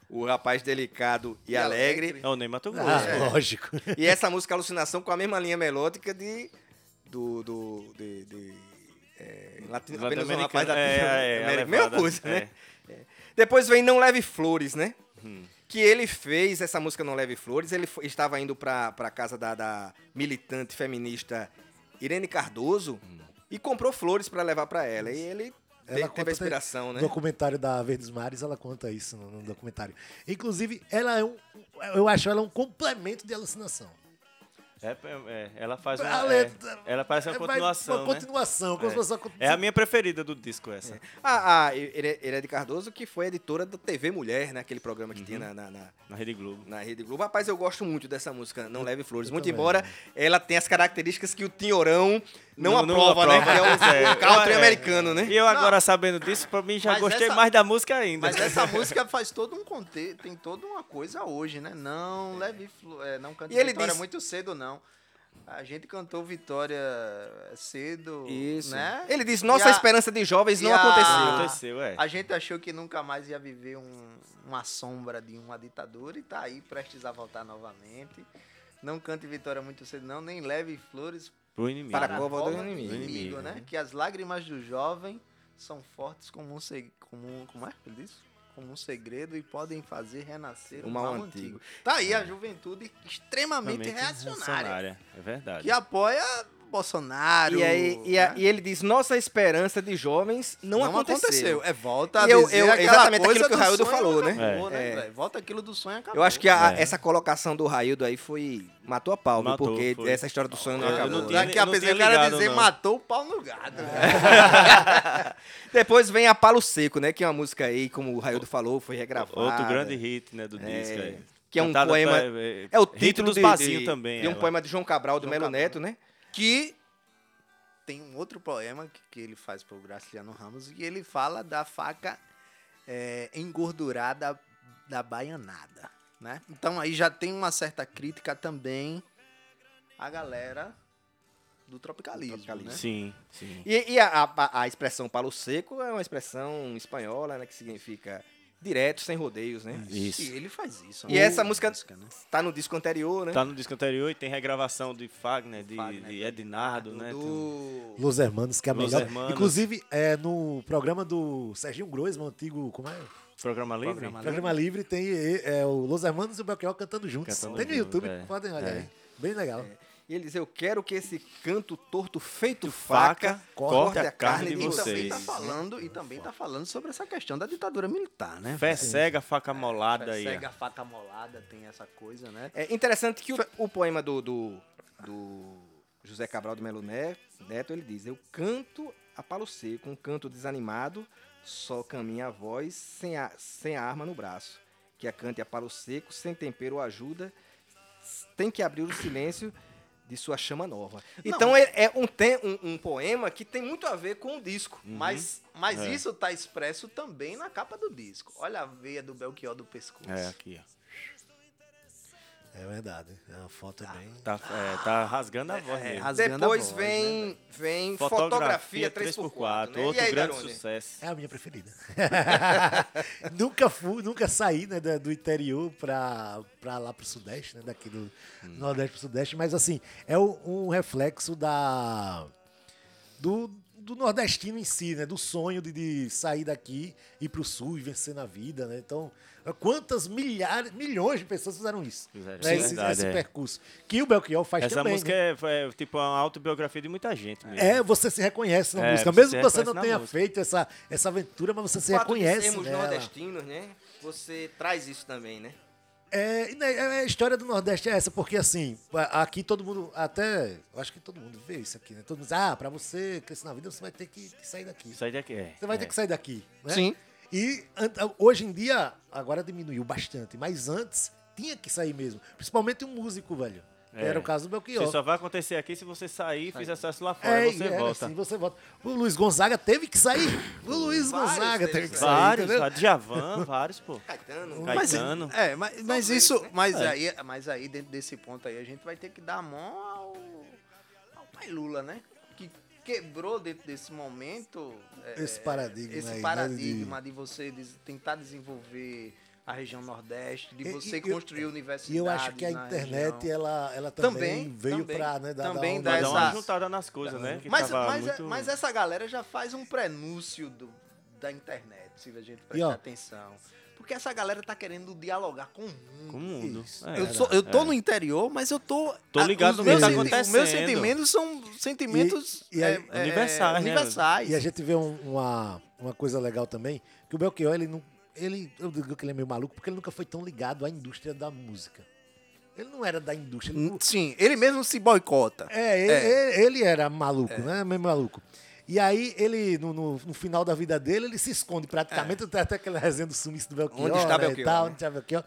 O rapaz delicado e, E alegre. alegre. É o Ney Mato Grosso. Ah, é. lógico. E essa música Alucinação com a mesma linha melódica de. Do. do de, de, é, latino, apenas um rapaz da é, é, é, a América. Mesma coisa, é. né? Depois vem Não Leve Flores, né? Que ele fez essa música Não Leve Flores. Ele foi- estava indo pra, pra casa da, da militante feminista Irene Cardoso e comprou flores pra levar pra ela. E ele Ela teve conta a inspiração, No né? documentário da Verdes Mares, ela conta isso no, no documentário. Inclusive, ela é um. Eu acho ela um complemento de alucinação. É, é, ela faz uma, letra- é, ela parece uma É, continuação, Uma né? continuação, como se fosse uma É a minha preferida do disco, essa. A, a Irene Cardoso, que foi editora da TV Mulher, né? Aquele programa que tinha na- na- na, Na Rede Globo. na Rede Globo. Rapaz, eu gosto muito dessa música, Não Leve Flores. Muito também. embora ela tenha as características que o Tinhorão não, Não- não aprova, né? aprova, Que é o, é. country É. americano, né? E eu agora sabendo disso, pra mim já Mas gostei essa- mais da música ainda. Mas essa música faz todo um contexto, tem toda uma coisa hoje, né? Não leve, flo- é, não cante E ele Vitória diz- muito cedo, não. A gente cantou Vitória cedo, Isso. né? Ele diz, nossa a- esperança de jovens não a- aconteceu. Aconteceu, é. A gente achou que nunca mais ia viver um- uma sombra de uma ditadura e tá aí prestes a voltar novamente. Não cante Vitória muito cedo, não, nem leve flores Pro inimigo. Para a cova do cova inimigo. do inimigo, né? né? Que as lágrimas do jovem são fortes como um, como um... Como é que ele diz? Como um segredo e podem fazer renascer O mal mal, antigo. antigo. Tá aí a juventude extremamente Realmente reacionária. É verdade. Que apoia Bolsonaro. E, aí, e, a- né? e ele diz, nossa esperança de jovens não, aconteceu. É, volta a eu- eu- aquela exatamente coisa aquilo que o do Raildo falou, né? acabou, É. né? Volta aquilo do sonho acabou. Eu acho que a- É. essa colocação do Raildo aí foi... Matou a pau? Matou, porque foi. essa história do sonho não Eu acabou. não né? tinha- Daqui a não pouco o cara dizer não. matou o pau no gado. Depois vem a Palo Seco, né? Que é uma música aí, como o Raildo falou, foi regravada. Outro grande hit, né, do É, disco aí. que é um Cantada poema. pra- é, É o título dos de, de, também. de um ela. poema de João Cabral do João Melo Cabral. Neto, né? Que tem um outro poema que, que ele faz pro Graciliano Ramos e ele fala da faca é, engordurada da baianada, né? Então aí já tem uma certa crítica também à galera do tropicalismo, tropicalismo. né? Sim, sim. E, e a, a- a expressão palo seco é uma expressão espanhola, né? Que significa direto, sem rodeios, né? Isso. E ele faz isso. E né? essa música- né? Tá no disco anterior, né? Tá no disco anterior e tem regravação de Fagner, de, Fagner, de Ednardo, do, né? do- Los Hermanos, que é a Los melhor. Hermanos. Inclusive, é, no programa do Serginho Groisman, antigo. Como é? Programa Livre? Programa Programa Livre tem é, é, o Los Hermanos e o Belchior cantando juntos. Cantando tem no YouTube, é. podem olhar É. aí. Bem legal. E ele diz: Eu quero que esse canto torto feito faca faca corte a carne de E também vocês. tá falando e também tá falando sobre essa questão da ditadura militar, né? Fé cega, faca molada aí. Cega, faca molada, tem essa coisa, né? É interessante que o, o poema do, do, do José Cabral do Melo Ne- Neto, ele diz, eu canto a palo seco, um canto desanimado, só caminha a voz, sem a, sem a arma no braço. Que a cante a palo seco, sem tempero ou ajuda, tem que abrir o silêncio de sua chama nova. Então é, é um, tem, um, um poema que tem muito a ver com o disco. Mas, mas É. isso tá expresso também na capa do disco. Olha a veia do Belchior do pescoço. É, aqui, ó. É verdade. É uma foto bem. Tá, é, tá rasgando a voz É, mesmo. rasgando a Depois voz, vem, né, vem fotografia, 3x4. né? outro e aí, grande Darone? sucesso. É a minha preferida. nunca fui, nunca saí né, do interior pra, pra lá pro Sudeste, né? Daqui do Nordeste pro Sudeste, mas assim, é um reflexo da. Do, do nordestino em si, né? Do sonho de, de sair daqui, ir pro sul e vencer na vida, né? Então, quantas milhares, milhões de pessoas fizeram isso? Fizeram, né? sim, Esse, verdade, esse é. percurso. Que o Belchior faz Essa também. música né? é, é tipo uma autobiografia de muita gente mesmo. É, você se reconhece na É, música. Mesmo se que você não tenha música. feito essa, essa aventura, mas você se O fato de reconhece. sermos nela. nordestinos, né? Você traz isso também, né? É, e, né, é, a história do Nordeste é essa, porque assim, aqui todo mundo, até, eu acho que todo mundo vê isso aqui, né? Todo mundo diz, ah, pra você crescer na vida, você vai ter que, que sair daqui. Aí daqui é. Você vai é. ter que sair daqui, né? Sim. E hoje em dia, agora diminuiu bastante, mas antes tinha que sair mesmo. Principalmente um músico, velho. É. era o caso do Belchior. Isso só vai acontecer aqui se você sair e fizer sucesso lá fora. É, você era volta. assim, você volta. O Luiz Gonzaga teve que sair. O Luiz Vários Gonzaga teve que sair, Vários, entendeu? Djavan, vários, pô. Caetano. Mas, Caetano. é, mas, mas isso, né? mas, É. aí, mas aí, dentro desse ponto aí, a gente vai ter que dar a mão ao, ao pai Lula, né? Que quebrou dentro desse momento é, Esse paradigma esse aí, né, paradigma de... você des- tentar desenvolver a região Nordeste, de E- você e- construir e- universidades E eu acho que a internet, região. ela, ela também, Também, veio pra né, dar, também dar dá Vai uma- juntada nas coisas, né? Que Mas, tava mas, muito... mas essa galera já faz um prenúncio do- da internet, se a gente E, prestar ó, atenção. Porque essa galera tá querendo dialogar com o mundo. Com o mundo. É, Eu, sou, eu tô é. no interior, mas eu tô. Tô ligado os no que meus tá senti- Os meus acontecendo. sentimentos são sentimentos E- e aí- é, é, Universais, né, universais. E a gente vê um- uma, uma coisa legal também, que o Belchior, ele não. Ele, eu digo que ele é meio maluco, porque ele nunca foi tão ligado à indústria da música. Ele não era da indústria. ele não- Sim, ele mesmo se boicota. É, ele, ele- ele era maluco, né? Meio maluco. E aí, ele, no, no- no final da vida dele, ele se esconde praticamente. Tem até aquela resenha do sumiço do Belchior. Onde está né, Belchior, E tal, né? onde está Belchior.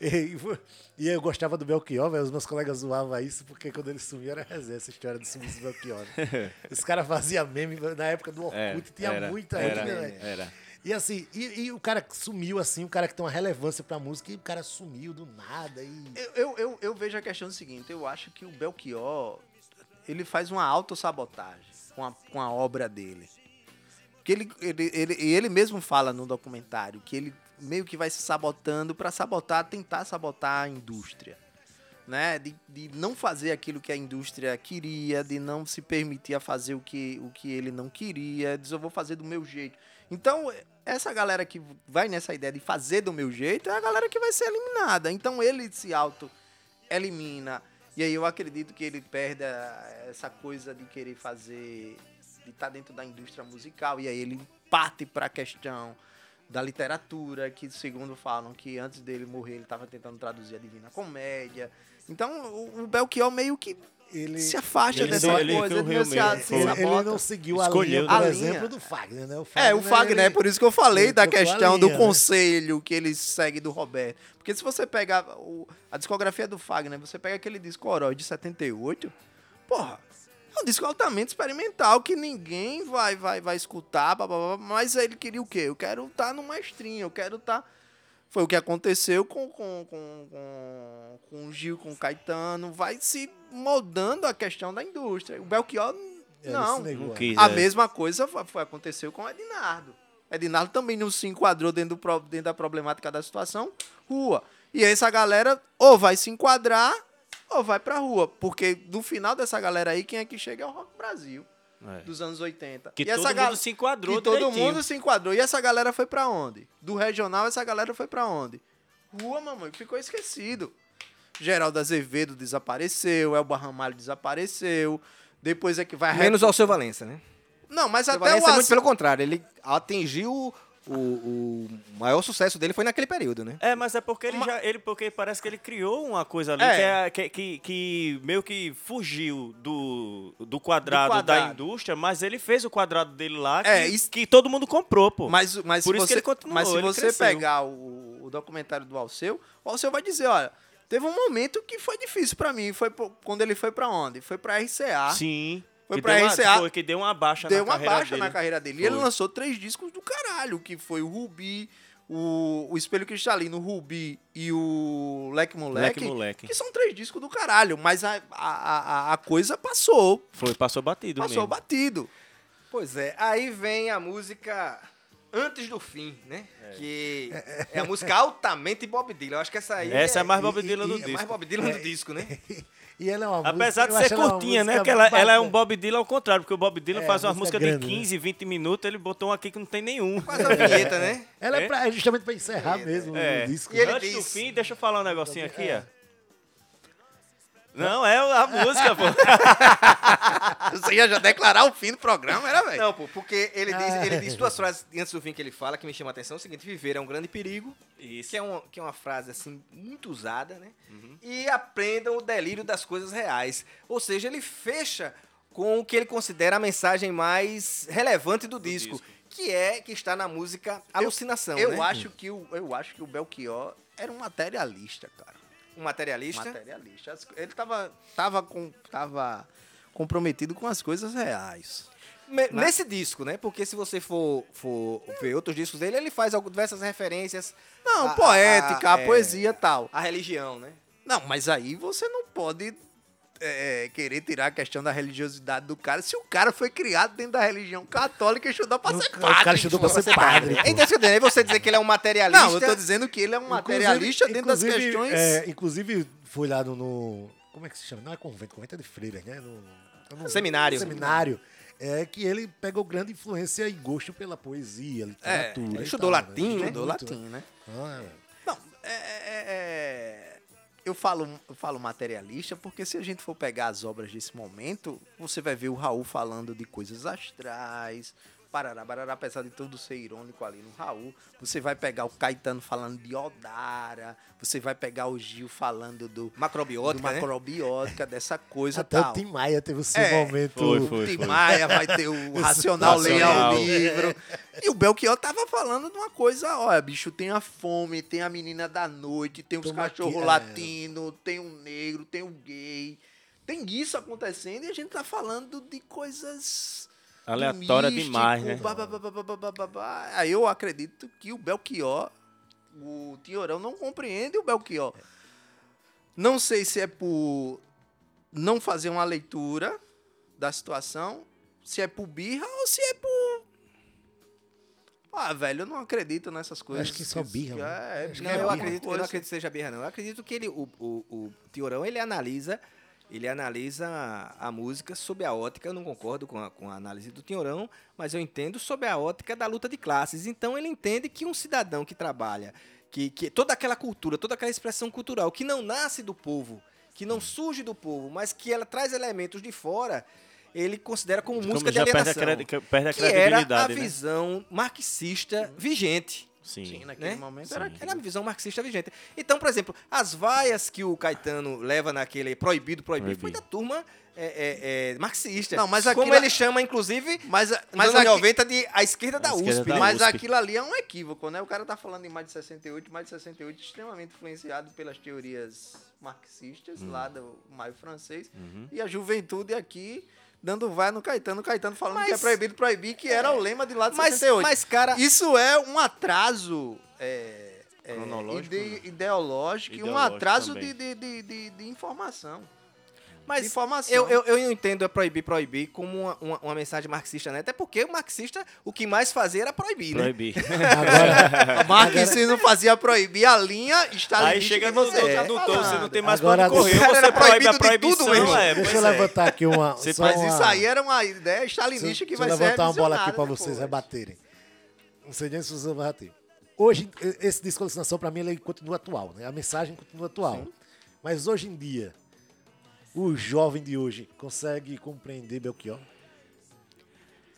E, e eu gostava do Belchior, velho. Os meus colegas zoavam isso, porque quando ele sumiu era resenha, essa história do sumiço do Belchior. né? Os caras faziam meme na época do Orkut, É, tinha era, muita era, velho. Era. E assim, e, e o cara que sumiu assim, o cara que tem uma relevância pra música, e o cara sumiu do nada. E... Eu, eu, eu, eu vejo a questão seguinte: eu acho que o Belchior ele faz uma autossabotagem com a, com a obra dele. Que ele, ele, ele, ele mesmo fala no documentário que ele meio que vai se sabotando para sabotar, tentar sabotar a indústria. Né? De, de não fazer aquilo que a indústria queria, de não se permitir a fazer o que, o que ele não queria, diz eu vou fazer do meu jeito. Então, essa galera que vai nessa ideia de fazer do meu jeito é a galera que vai ser eliminada. Então ele se auto-elimina. E aí eu acredito que ele perde essa coisa de querer fazer, de estar dentro da indústria musical. E aí ele parte para a questão da literatura, que segundo falam que antes dele morrer ele estava tentando traduzir a Divina Comédia. Então o, o Belchior meio que ele, se afasta Ele dessa ele coisa, correu ele, se, se ele, ele não seguiu a Escolheu, linha, por né? A exemplo, linha. do Fagner, né? O É, o Fagner, é ele- por isso que eu falei ele da questão do linha, né? conselho que ele segue do Roberto. Porque se você pegar o- a discografia do Fagner, você pega aquele disco Orói de 78, porra, é um disco altamente experimental que ninguém vai vai, vai escutar, blá, blá, blá, mas ele queria o quê? Eu quero estar no maestrinho, eu quero estar... Foi o que aconteceu com, com, com, com, com o Gil, com o Caetano, vai se moldando a questão da indústria. O Belchior, não. Não é. quis, A é. mesma coisa foi, foi- aconteceu com o Ednardo. Ednardo também não se enquadrou dentro, do, dentro da problemática da situação, rua. E aí essa galera ou vai se enquadrar ou vai pra rua. Porque no final dessa galera aí, quem é que chega é o Rock Brasil, É. dos anos 80. Que e todo essa mundo gal- se enquadrou Que todo mundo se enquadrou. E essa galera foi pra onde? Do regional, essa galera foi pra onde? Rua, mamãe, ficou esquecido. Geraldo Azevedo desapareceu, Elba Ramalho desapareceu. Depois é que vai... Menos ao seu Valença, né? Não, mas O até Valença o é muito pelo contrário, ele atingiu o, o maior sucesso dele foi naquele período, né? É, mas é porque ele já. Ele, porque parece que ele criou uma coisa ali É. que, é, que, que, que meio que fugiu do, do, quadrado, Do da quadrado. indústria, mas ele fez o quadrado dele lá que, É, isso- que todo mundo comprou, pô. Mas, mas Por se isso que você, ele continuou, mas se ele você cresceu. pegar o, o documentário do Alceu, o Alceu vai dizer, olha, teve um momento que foi difícil pra mim, foi quando ele foi pra onde? Foi pra RCA, Sim. Foi que pra deu uma, RCA. Foi que deu uma baixa deu na uma carreira baixa dele. na carreira dele. E ele Foi. lançou três discos do caralho, que foi o Rubi, o, o Espelho Cristalino, o Rubi e o Leque Moleque, Leque Moleque. que são três discos do caralho, mas a, a, a, a coisa passou, Foi, passou batido passou mesmo. batido. Pois é, aí vem a música Antes do Fim, né? Que é a música altamente Bob Dylan. Eu acho que essa aí Essa é mais Bob e- Dylan e- do é é disco. mais Bob Dylan do disco, né? E ela é uma Apesar música- de ser uma curtinha, né? Porque ela, ela é um. Bob Dylan ao contrário, porque o Bob Dylan É, faz uma música música grande, de né? 15, 20 minutos, ele botou um aqui que não tem nenhum. Quase a vinheta, né? Ela é, É? pra, é justamente pra encerrar mesmo É. o disco. E ele Antes do diz- fim, deixa eu falar um negocinho aqui, É. ó. Não, é a música, pô. Você ia já declarar o fim do programa, era, velho? Não, pô, porque ele diz, Ah. ele diz duas frases antes do fim que ele fala que me chama a atenção. É o seguinte, viver é um grande perigo. Isso. Que é, uma, que é uma frase, assim, muito usada, né? Uhum. E aprendam o delírio das coisas reais. Ou seja, ele fecha com o que ele considera a mensagem mais relevante do, disco, disco. que é que está na música Alucinação, Eu né? acho que o, eu acho que o Belchior era um materialista, cara. Um materialista. Materialista. Ele tava, tava, com, tava comprometido com as coisas reais. Me- Nesse disco, né? Porque se você for, for ver outros discos dele, ele faz diversas referências Não, a- a- poética, a, é, poesia e tal. à religião, né? Não, mas aí você não pode é, querer tirar a questão da religiosidade do cara se o cara foi criado dentro da religião católica e estudou pra O ser ca- o padre. cara estudou pra ser padre. pô. É interessante né? você dizer que ele é um materialista. Não, eu tô dizendo que ele é um materialista dentro das questões... é, inclusive, foi lá no, no- Como é que se chama? Não é convento, convento é de freiras, né? No, não- Seminário. Seminário. É que ele pegou grande influência e gosto pela poesia, literatura. ele e estudou tal, latim, né? Estudou Muito. latim, né? Ah, Não, é, é- é- eu, falo, eu falo materialista porque se a gente for pegar as obras desse momento, você vai ver o Raul falando de coisas astrais, parará, barará, apesar de tudo ser irônico ali no Raul. Você vai pegar o Caetano falando de Odara, você vai pegar o Gil falando do, Macrobiótica, do né? macrobiótica, dessa coisa Até tal. o Tim Maia teve o seu É, momento. foi, foi. Tim Maia vai ter o Racional Racional. ao livro. E o Belchior tava falando de uma coisa, olha, bicho, tem a fome, tem a menina da noite, tem os cachorros é. latinos, tem um negro, tem um gay. Tem isso acontecendo e a gente tá falando de coisas... Aleatória místico, demais, né? bá, bá, bá. Aí eu acredito que o Belchior, o Tiorão não compreende o Belchior. Não sei se é por não fazer uma leitura da situação, se é por birra ou se é por. Ah, velho, eu não acredito nessas coisas. Acho que só birra. É, Não, é eu birra. acredito, eu não acredito que seja birra, não. Eu acredito que ele, o, o, o Tiorão, ele analisa, ele analisa a música sob a ótica, eu não concordo com a, com a análise do Tiorão, mas eu entendo sob a ótica da luta de classes. Então ele entende que um cidadão que trabalha, que, que toda aquela cultura, toda aquela expressão cultural que não nasce do povo, que não surge do povo, mas que ela traz elementos de fora, ele considera como, Como música de já perde a, alienação perde a que era a né? visão marxista vigente. Sim. Sim, naquele né? momento Sim. era Era a visão marxista vigente. Então, por exemplo, as vaias que o Caetano leva naquele proibido, proibido, foi Proibido. da turma é, é, é, marxista. Não, mas Como aquilo- ele chama, inclusive, Mas, mas, anos aqui- 90, de a esquerda da A esquerda USP. da né? mas USP. aquilo ali é um equívoco, né? O cara tá falando em mais de 68, mais de 68 extremamente influenciado pelas teorias marxistas Hum. lá do maio francês. Uhum. E a juventude aqui dando vai no Caetano, o Caetano falando que é Mas- proibido proibir, que era o lema de lá de Mas, 68. mas, cara, Isso é um atraso é, é, Cronológico, ide- né? ideológico e um Ideológico atraso de, de, de, de informação. Mas de informação. eu, eu, eu não entendo a proibir, proibir como uma, uma, uma mensagem marxista, né? Até porque o marxista, o que mais fazia era proibir, né? Proibir. Agora, Marxismo fazia proibir a linha Aí stalinista chega no, você tá no, falando. você não tem mais Agora, pra onde correr. Você proíbe proibido a de proibição. tudo mesmo. É, deixa eu é. levantar aqui uma. Você só Mas uma- isso aí era uma ideia stalinista que deixa vai eu ser levantar uma bola aqui pra vocês rebaterem. Não sei nem se vocês vão rebater. Hoje, esse disco de alucinação, pra mim, ele continua atual, né? A mensagem continua atual. Mas hoje em dia, o jovem de hoje consegue compreender Belchior?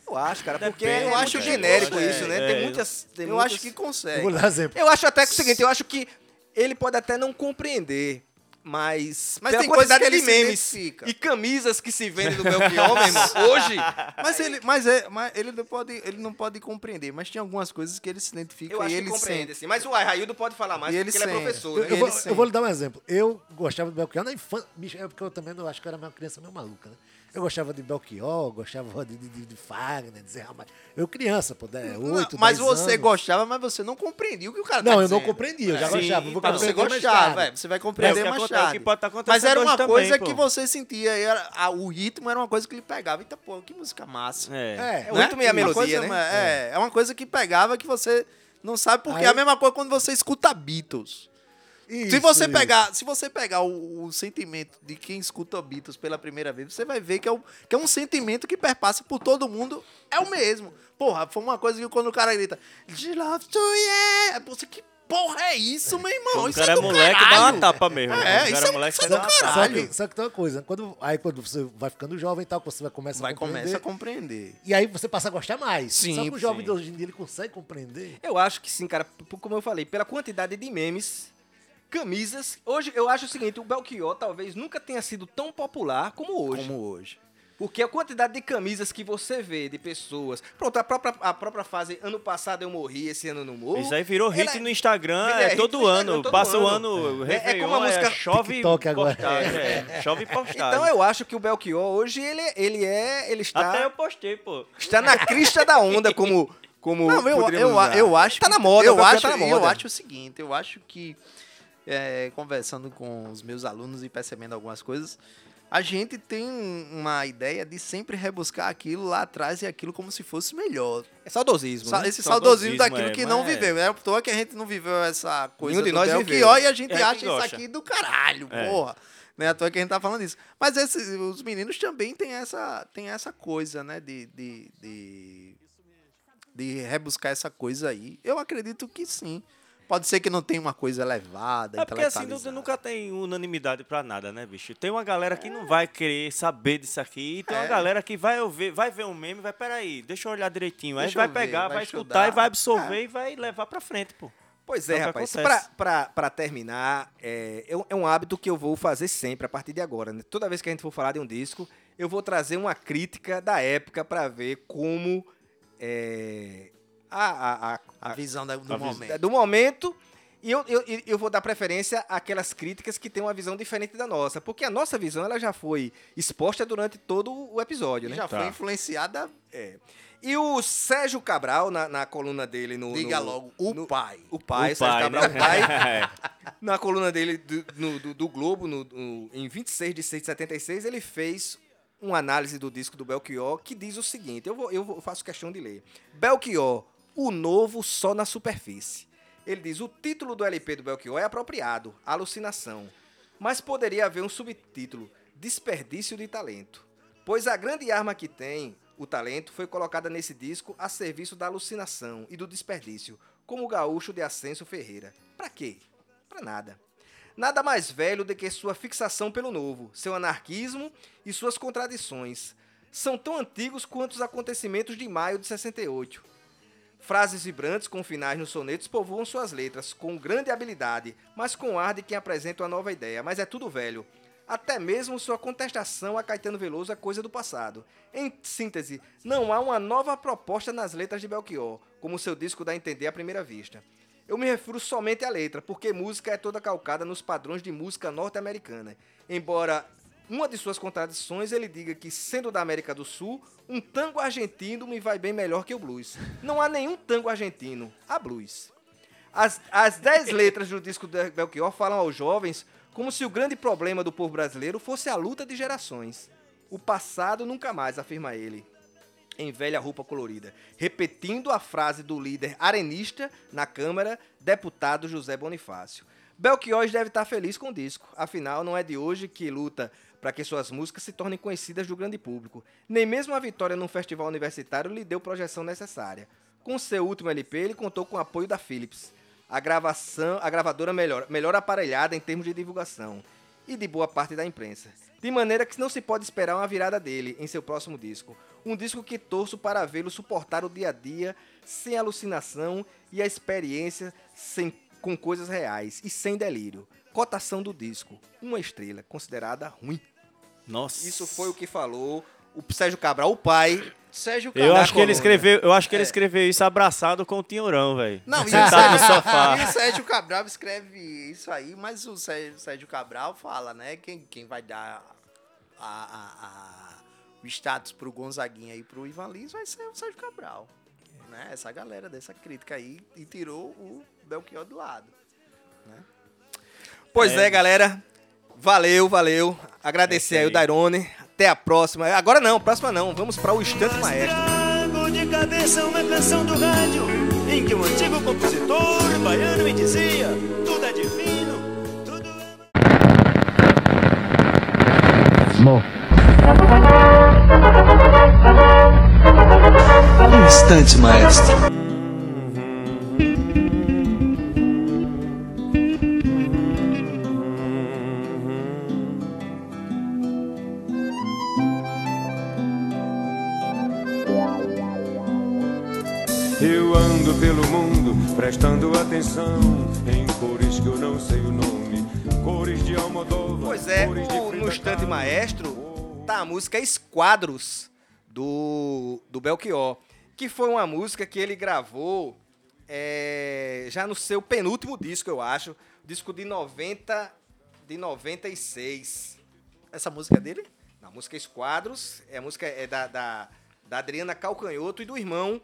Eu acho, cara, porque Depende, eu acho cara? genérico isso, que- né? é, tem é. muitas. Tem Eu muitas- acho que Eu consegue. vou dar exemplo. Eu acho até que é o seguinte, eu acho que ele pode até não compreender, mas, Mas tem coisa que ele memes e camisas que se vendem do Belchior, meu irmão, hoje, Mas ele, mas é, mas ele não pode, ele não pode compreender. Mas tem algumas coisas que ele se identifica eu acho e que ele compreende, sente. assim. Mas o Raildo pode falar mais, E porque ele ele é professor, Eu, né? eu vou, eu vou lhe dar um exemplo. Eu gostava de Belchior na infância. é porque eu também não acho que eu era uma criança meio maluca, né? Eu gostava de Belchior, gostava de, de, de, Fagner, de Zé Ramalho. Eu criança, pô, né, oito, mas você anos. gostava, mas você não compreendia o que o cara tá Não, eu não compreendia, eu já Sim, gostava. vou então, Você gostava, é, você vai É o compreender mais é o tarde. que pode estar acontecendo Mas era uma também, coisa pô. que você sentia, era, a- o ritmo era uma coisa que lhe pegava. Eita, pô, que música massa. É. É, o ritmo e a Uma melodia, coisa, né? É, é uma coisa que pegava que você não sabe porque Aí- é a mesma coisa quando você escuta Beatles. Se isso, você isso. pegar, se você pegar o, o sentimento de quem escuta Beatles pela primeira vez, você vai ver que é, o, que é um sentimento que perpassa por todo mundo, é o mesmo. Porra, foi uma coisa que quando o cara grita, "She loves to yeah", você que porra é isso, meu irmão? Quando o Isso cara é do moleque, dá caralho. uma tapa mesmo. É, isso é- moleque, isso é dá do uma caralho. tapa. Só que, só que tem uma coisa, quando, aí quando você vai ficando jovem e tal, quando você vai começar Vai a compreender, começa a compreender. e aí você passa a gostar mais. Sim, Só que o jovem sim. de hoje em dia, ele consegue compreender. Eu acho que sim, cara, como eu falei, pela quantidade de memes, camisas. Hoje eu acho o seguinte, o Belchior talvez nunca tenha sido tão popular como hoje. Como hoje. Porque a quantidade de camisas que você vê de pessoas. Pronto, a própria, a própria fase, ano passado eu morri, esse ano eu não morro. Isso aí virou hit Ela- no Instagram É, é, todo Instagram, ano. todo Passa o ano. É, é como a música chove TikTok agora. postagem. É, chove postagem. Então eu acho que o Belchior hoje ele, ele é. Ele está, Até eu postei, pô. está na crista da onda, como. como Não, eu, eu, eu acho Tá que- na moda, eu acho, tá na eu moda. acho o seguinte, eu acho que é, conversando com os meus alunos e percebendo algumas coisas, a gente tem uma ideia de sempre rebuscar aquilo lá atrás e aquilo como se fosse melhor. É saudosismo. Sa- né? Esse saudosismo, Saudosismo, daquilo é, que não é. viveu. É à toa que a gente não viveu essa coisa Nenhum de do nós Belchior viveu. e a gente É, acha que isso aqui do caralho, É. porra. Não é à toa que a gente tá falando isso. Mas esse- os meninos também têm essa, têm essa coisa, né? De, de, de, de rebuscar essa coisa aí. Eu acredito que sim. Pode ser que não tenha uma coisa elevada, É porque assim, nunca tem unanimidade pra nada, né, bicho? Tem uma galera que não vai querer saber disso aqui, e tem uma É. galera que vai ouvir, vai ver um meme, vai, peraí, deixa eu olhar direitinho. Aí Deixa vai eu ver, pegar, vai vai, escutar estudar. e vai absorver e vai levar pra frente, pô. Pois É é, o que rapaz. acontece. Pra, pra, pra terminar, é, é um- é um hábito que eu vou fazer sempre, a partir de agora. né? Toda vez que a gente for falar de um disco, eu vou trazer uma crítica da época pra ver como é, a, a- a- A visão da- do A momento. do momento. E eu, eu, eu vou dar preferência àquelas críticas que têm uma visão diferente da nossa. Porque a nossa visão ela já foi exposta durante todo o episódio, né? Já Tá. foi influenciada, E o Sérgio Cabral, na, na coluna dele no. diga no- logo, o no- pai. O pai, O Sérgio pai, Cabral, né? o pai. É. na coluna dele do, no- do- do Globo, no- no- em 26 de 6 de 76, ele fez uma análise do disco do Belchior que diz o seguinte: eu, vou, eu faço questão de ler. Belchior, o novo só na superfície. Ele diz: o título do LP do Belchior é apropriado, alucinação. Mas poderia haver um subtítulo: desperdício de talento. Pois a grande arma que tem, o talento, foi colocada nesse disco a serviço da alucinação e do desperdício, como o gaúcho de Ascenso Ferreira. Pra quê? Pra nada. Nada mais velho do que sua fixação pelo novo, seu anarquismo e suas contradições. São tão antigos quanto os acontecimentos de maio de 68. Frases vibrantes com finais nos sonetos povoam suas letras, com grande habilidade, mas com ar de quem apresenta uma nova ideia. Mas é tudo velho. Até mesmo sua contestação a Caetano Veloso é coisa do passado. Em síntese, não há uma nova proposta nas letras de Belchior, como seu disco dá a entender à primeira vista. Eu me refiro somente à letra, porque música é toda calcada nos padrões de música norte-americana. Embora uma de suas contradições ele diga que, sendo da América do Sul, um tango argentino me vai bem melhor que o blues. Não há nenhum tango argentino, há blues. As, as dez letras do disco de Belchior falam aos jovens como se o grande problema do povo brasileiro fosse a luta de gerações. O passado nunca mais, afirma ele, em velha roupa colorida, repetindo a frase do líder arenista na Câmara, deputado José Bonifácio. Belchior deve estar feliz com o disco, afinal não é de hoje que luta para que suas músicas se tornem conhecidas do grande público. Nem mesmo a vitória num festival universitário lhe deu projeção necessária. Com seu último LP, ele contou com o apoio da Philips, a gravação, a gravadora melhor, melhor aparelhada em termos de divulgação, e de boa parte da imprensa. De maneira que não se pode esperar uma virada dele em seu próximo disco. Um disco que torço para vê-lo suportar o dia a dia sem alucinação e a experiência sem, com coisas reais e sem delírio. Cotação do disco: uma estrela, considerada ruim. Nossa. Isso foi o que falou o Sérgio Cabral, o pai. Sérgio Eu da acho que ele escreveu, eu acho que ele É. escreveu isso abraçado com o Tinhorão, velho. Não, e o Sentado no Sérgio- sofá. E o Sérgio Cabral escreve isso aí, mas o Sérgio, Sérgio Cabral fala, né? Quem, quem vai dar a- a- a- o status pro Gonzaguinha e pro Ivan Lins vai ser o Sérgio Cabral. Né? Essa galera dessa crítica aí e tirou o Belchior do lado. Pois é, É. galera. Valeu, valeu. Agradecer É aí isso o Dairone. Até a próxima. Agora não, próxima não. Vamos para o Instante Maestro. Trago de cabeça uma canção do rádio em que um antigo compositor baiano me dizia: tudo é divino, tudo é. Instante Maestro. Pelo mundo prestando atenção em cores que eu não sei o nome, cores de Almodóvar. Pois é, cores de o- no Instante. Maestro tá a música Esquadros do, do Belchior, que foi uma música que ele gravou é, já no seu penúltimo disco, eu acho. Disco de 90, de 96. Essa música é dele? A música Esquadros, é a música é da, da, da Adriana Calcanhoto e do irmão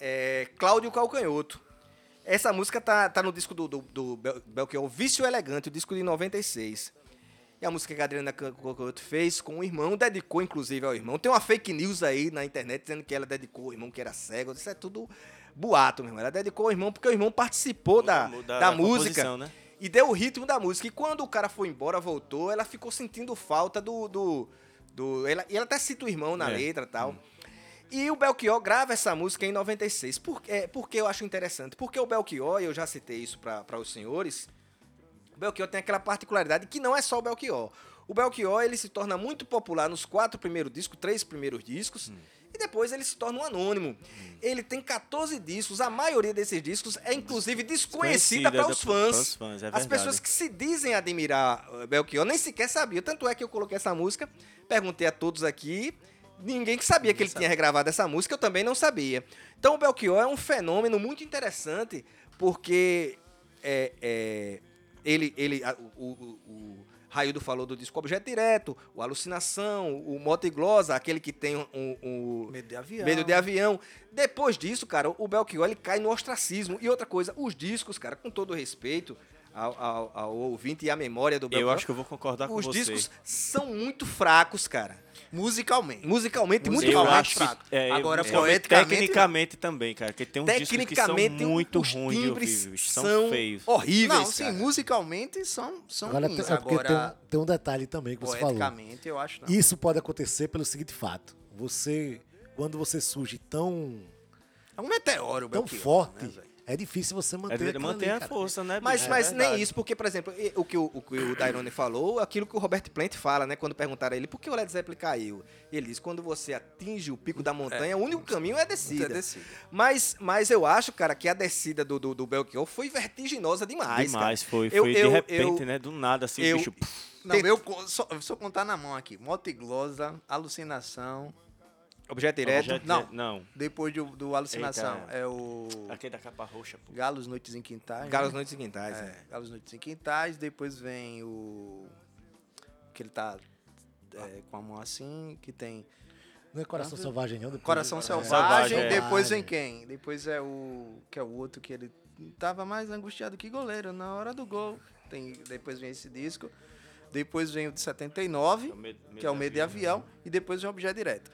é, Cláudio Calcanhoto. Essa música tá, tá no disco do, do, do Bel- Belchior, Vício Elegante, o disco de 96. E a música que a Adriana Calcanhoto fez com o irmão, dedicou inclusive ao irmão. Tem uma fake news aí na internet dizendo que ela dedicou ao irmão que era cego. Isso é tudo boato, meu irmão. Ela dedicou ao irmão porque o irmão participou da, da, da música né? e deu o ritmo da música. E quando o cara foi embora, voltou, ela ficou sentindo falta do. do, do ela, e ela até cita o irmão na É. letra e tal. E o Belchior grava essa música em 96. Por, é, por que eu acho interessante? Porque o Belchior, e eu já citei isso para os senhores, o Belchior tem aquela particularidade que não é só o Belchior. O Belchior ele se torna muito popular nos quatro primeiros discos, três primeiros discos, e depois ele se torna um anônimo. Ele tem 14 discos, a maioria desses discos é inclusive desconhecida Desconhecida para os fãs. fãs, é As pessoas que se dizem admirar uh, Belchior nem sequer sabiam. Tanto é que eu coloquei essa música, perguntei a todos aqui, ninguém que sabia que ele tinha regravado essa música, eu também não sabia. Então o Belchior é um fenômeno muito interessante, porque é, é, ele, ele, a- o, o, o Raildo falou do disco Objeto Direto, o Alucinação, o Moto e Glosa, aquele que tem o, o Medo de avião. Medo de avião. Depois disso, cara, o Belchior ele cai no ostracismo. E outra coisa, os discos, cara, com todo respeito ao, ao- ao ouvinte e à memória do Belchior, Eu acho que eu vou concordar com os você. discos são muito fracos, cara. Musicalmente. Musicalmente, muito eu acho fraco. que, é, Agora, poeticamente, tecnicamente também, cara, que tem uns discos que são Tecnicamente, muito os ruins de ouvir, são, são feios. horríveis, Não, sim, cara. musicalmente são, são Agora, ruins. tem- é porque tem, Agora, um, tem um detalhe também que você falou. poeticamente, eu acho não. Isso pode acontecer pelo seguinte fato. Você, quando você surge tão, É um meteoro, tão forte, né? É difícil você É manter aquilo manter ali, a força, né? Mas, bicho? mas É nem isso, porque, por exemplo, o que o, o, que o Dairone falou, aquilo que o Robert Plant fala, né? Quando perguntaram a ele por que o Led Zeppelin caiu. Ele diz, quando você atinge o pico da montanha, o único caminho é a descida. É descida. Mas, mas eu acho, cara, que a descida do, do, do Belchior foi vertiginosa demais, Demais, cara. foi. Eu- foi eu- de repente, eu- né? Do nada, assim, eu- o bicho. Não, eu só, só contar na mão aqui. Motiglosa, alucinação. Objeto direto. Objeto não. direto- Não. Depois do, do alucinação. Eita. É o Aquele da capa roxa, pô. Galos Noites em Quintais. Galos né? Noites e Quintais. É, né? Galos Noites em Quintais. Depois vem o. Que ele tá é, com a mão assim. Que tem Não é Coração Selvagem, não? depois- Coração É. Selvagem. Selvagem, é. Depois vem quem? Depois é o. Que é o outro que ele tava mais angustiado que goleiro na hora do gol. Tem, depois vem esse disco. Depois vem o de 79, É Medo- que é o Medo de Avião. E depois vem o Objeto Direto.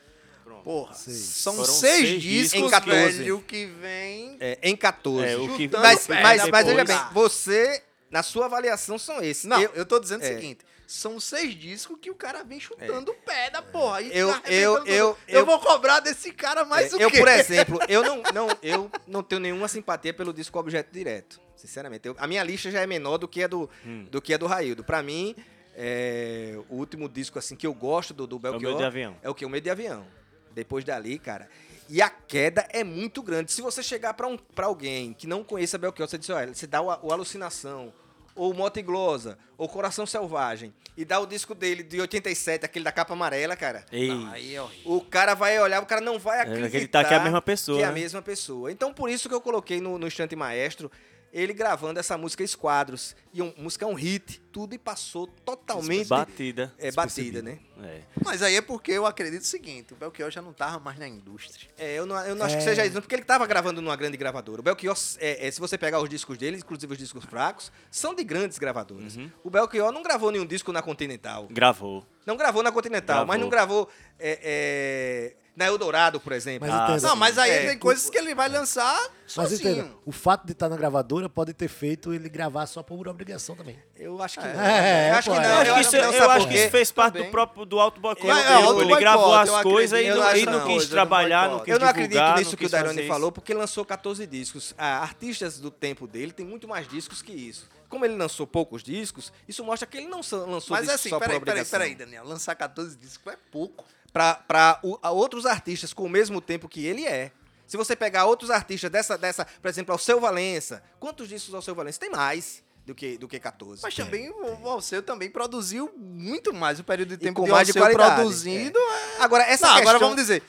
Pronto. Porra, Seis. são Foram seis, seis discos, em 14. velho, que vem... É, em 14. É, o que mas, pé mas, mas veja bem, você, na sua avaliação, são esses. Não, Eu- eu, tô dizendo é. o seguinte. São seis discos que o cara vem chutando o pé da porra. E Eu- tá eu- eu- eu eu- vou cobrar desse cara mais É, o eu, quê? por exemplo, eu não, não, eu não tenho nenhuma simpatia pelo disco Objeto Direto. Sinceramente. Eu- a minha lista já é menor do que a do, Hum. do, que a do Raildo. Pra mim, é, o último disco assim que eu gosto do, do Belchior Medo de Avião. é o que? O Medo de Avião. Depois dali, cara. E a queda é muito grande. Se você chegar pra, um, pra alguém que não conheça Belchior, você diz, olha, você dá o, o Alucinação, ou Motiglosa, ou Coração Selvagem, e dá o disco dele de 87, aquele da capa amarela, cara. Ei. Não, aí é horrível. O cara vai olhar, o cara não vai acreditar acreditar que é a mesma pessoa, Que é a né? mesma pessoa. Então, por isso que eu coloquei no, no Instante Maestro ele gravando essa música Esquadros. E a música é um hit, tudo e passou totalmente Batida. é, batida, né? É. Mas aí é porque eu acredito o seguinte, o Belchior já não tava mais na indústria. É, eu não, eu não acho que É. seja isso, porque ele tava gravando numa grande gravadora. O Belchior, é, é, se você pegar os discos dele, inclusive os discos fracos, são de grandes gravadoras. Uhum. O Belchior não gravou nenhum disco na Continental. Gravou. Não gravou na Continental, Gravou. mas não gravou é, é, na Eldorado, por exemplo. Mas Ah, entenda, Não, mas aí É, tem coisas que ele vai lançar Mas sozinho. entenda, o fato de estar na gravadora pode ter feito ele gravar só por obrigação também. Eu acho que É, não. é, eu acho que é. não. Eu acho eu que acho isso, que eu acho que isso fez parte do próprio do auto boicote. Ele, é, gravou as coisas e acredito. não, e não não, quis trabalhar, não quis Eu não acredito divulgar, nisso não que o Dairone isso. falou, porque lançou 14 discos. Ah, artistas do tempo dele tem muito mais discos que isso. Como ele lançou poucos discos, isso mostra que ele não lançou Mas discos assim, só peraí, por peraí, obrigação. peraí, Daniel. Lançar 14 discos é pouco. Pra, pra o- a outros artistas com o mesmo tempo que ele é. Se você pegar outros artistas dessa, dessa por exemplo, Alceu Valença. Quantos discos Alceu Valença? Tem mais do que, do que 14. Mas também o Alceu também produziu muito mais o período de E tempo com de mais de Alceu qualidade, produzindo. é. Agora, essa Não, questão... agora vamos dizer.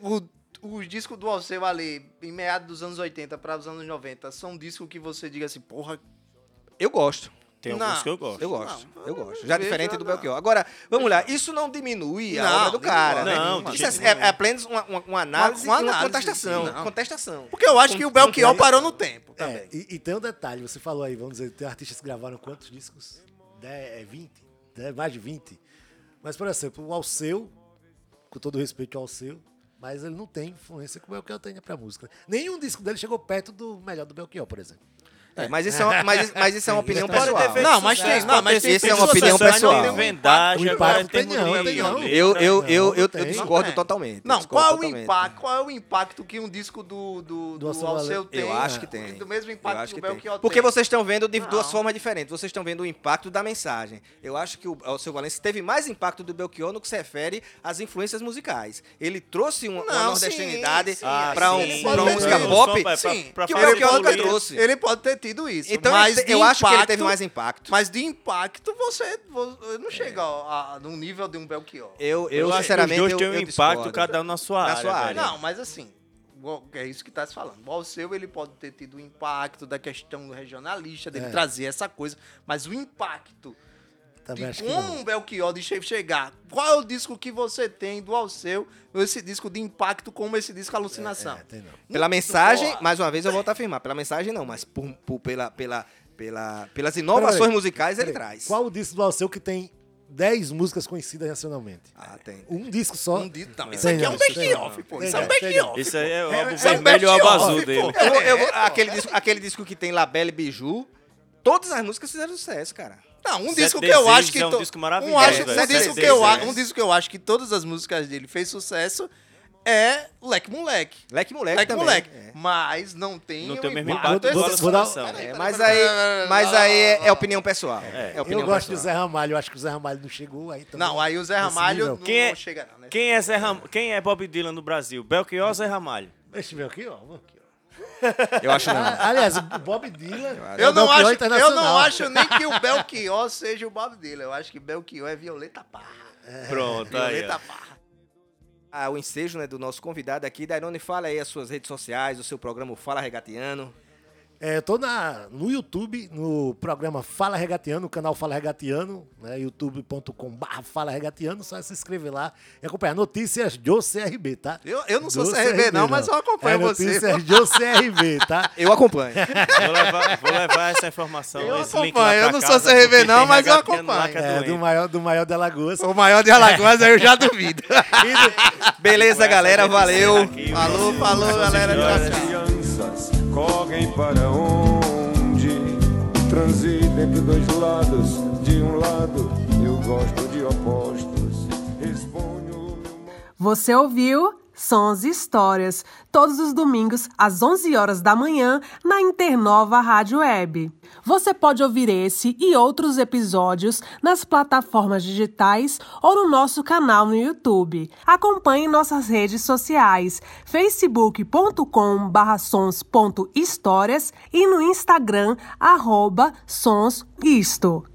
O, os discos do Alceu ali, em meados dos anos 80 para os anos 90, são discos que você diga assim, porra, Eu gosto. Tem Não. alguns que eu gosto. Eu gosto, Não, eu gosto. Já diferente do não. Belchior. Agora, vamos lá, isso não diminui a Não, obra do cara, forma né? Não, isso é, é, é apenas uma, uma, uma análise Uma- uma contestação. sim, não. contestação. Porque eu acho que o Belchior parou no tempo também. É, e, e tem um detalhe, você falou aí, vamos dizer, tem artistas que gravaram quantos discos? 10, é 20? É, mais de 20. Mas, por exemplo, o Alceu, com todo respeito ao Alceu, mas ele não tem influência que o Belchior tem pra música. Nenhum disco dele chegou perto do melhor do Belchior, por exemplo. É, mas, isso é uma, mas, mas isso é uma opinião pessoal. feito Não, mas tem- não, mas isso é uma opinião pessoal. vendagem, O agora impacto tem tem, não, tem, Eu, eu, eu, eu, discordo Não, é. totalmente. Não, discordo qual é o impacto? Qual é o impacto que um disco do, do, do, Do Alceu tem? Eu acho que tem. Do mesmo Eu impacto acho que que o tem. Belchior Porque tem. vocês estão vendo de Não. duas formas diferentes. Vocês estão vendo o impacto da mensagem. Eu acho que o Alceu Valença teve mais impacto do Belchior no que se refere às influências musicais. Ele trouxe uma, nordestinidade um, pra uma música pop que o Belchior nunca trouxe. Ele pode ter tido isso. Então mas eu, eu acho que ele impacto- teve mais impacto. Mas de impacto, você, você não chega a, a, no nível de um Belchior. Eu, eu, Eu, acho que sinceramente, os dois eu, têm um eu impacto, discordo. cada um na sua Na área. sua área. Não, mas assim, é isso que tá se falando. O Alceu, ele pode ter tido o impacto da questão regionalista, dele É. trazer essa coisa, mas o impacto Também de como um Belchior de che- chegar, qual é o disco que você tem do Alceu, esse disco de impacto como esse disco Alucinação? É, tem não. Pela mensagem, Porra. mais uma vez eu volto a afirmar, pela mensagem não, mas por, por- pela, pela, pela, pelas inovações Peraí, musicais ele traz. Qual o disco do Alceu que tem 10 músicas conhecidas nacionalmente? Ah, tem. Um disco só. Um disco, não, isso Tem aqui é um tem best não. off, pô. Tem Isso é um não, best tem não. off. Isso aí é o É, álbum isso é vermelho e o álbum best-of, azul pô. dele. Eu eu aquele, disco, aquele disco que tem Labelle e Biju, todas as músicas fizeram sucesso, cara. Não, um disco que eu acho que é um disco maravilhoso, Um, acho- um disco que eu, um disco que eu acho que todas as músicas dele fez sucesso é Leque Moleque. Leque Moleque Leque também. Moleque. É. mas não tem Não tem o mesmo impacto impacto vou- igual a vou dar- seleção. Peraí, É, mas aí, mas aí é, é opinião pessoal. É, opinião Eu gosto do pessoal. Zé Ramalho, eu acho que o Zé Ramalho não chegou aí também. Não, aí o Zé Ramalho não, Quem é- não chega não, né? Quem é, Zé Ram... Quem é Bob Dylan no Brasil? Belchior ou Zé Ramalho? Deixa eu ver Eu acho não. Ah, Aliás, o Bob Dylan. é Eu o não, acho, eu não acho nem que o Belchior seja o Bob Dylan. Eu acho que Belchior é Violeta Parra. Pronto, aí. Violeta ó. Parra. Ah, o ensejo né, do nosso convidado aqui. Dairone, fala aí as suas redes sociais, o seu programa Fala Regatiano. É, eu tô na, no YouTube, no programa Fala Regatiano, no canal Fala Regatiano, né, youtube.com.br Fala Regatiano, só se inscrever lá e acompanhar notícias do CRB, tá? Eu, eu não sou Do CRB, não, mas eu acompanho é você. notícias do CRB, tá? Eu acompanho. Vou levar, vou levar essa informação. Eu esse link lá acompanho, pra eu não casa, sou CRB não, mas eu lá que É, é do maior, do maior de Alagoas. O maior de Alagoas, aí eu já duvido. Beleza, galera, valeu. Aqui, falou, falou, galera. Tchau, tchau. Correm para onde? Transita entre dois lados. De um lado, eu gosto de opostos. Exponho meu Você ouviu Sons e Histórias, todos os domingos às 11 horas da manhã na Internova Rádio Web. Você pode ouvir esse e outros episódios nas plataformas digitais ou no nosso canal no YouTube. Acompanhe nossas redes sociais, facebook.com/sons.histórias e no Instagram sonsisto.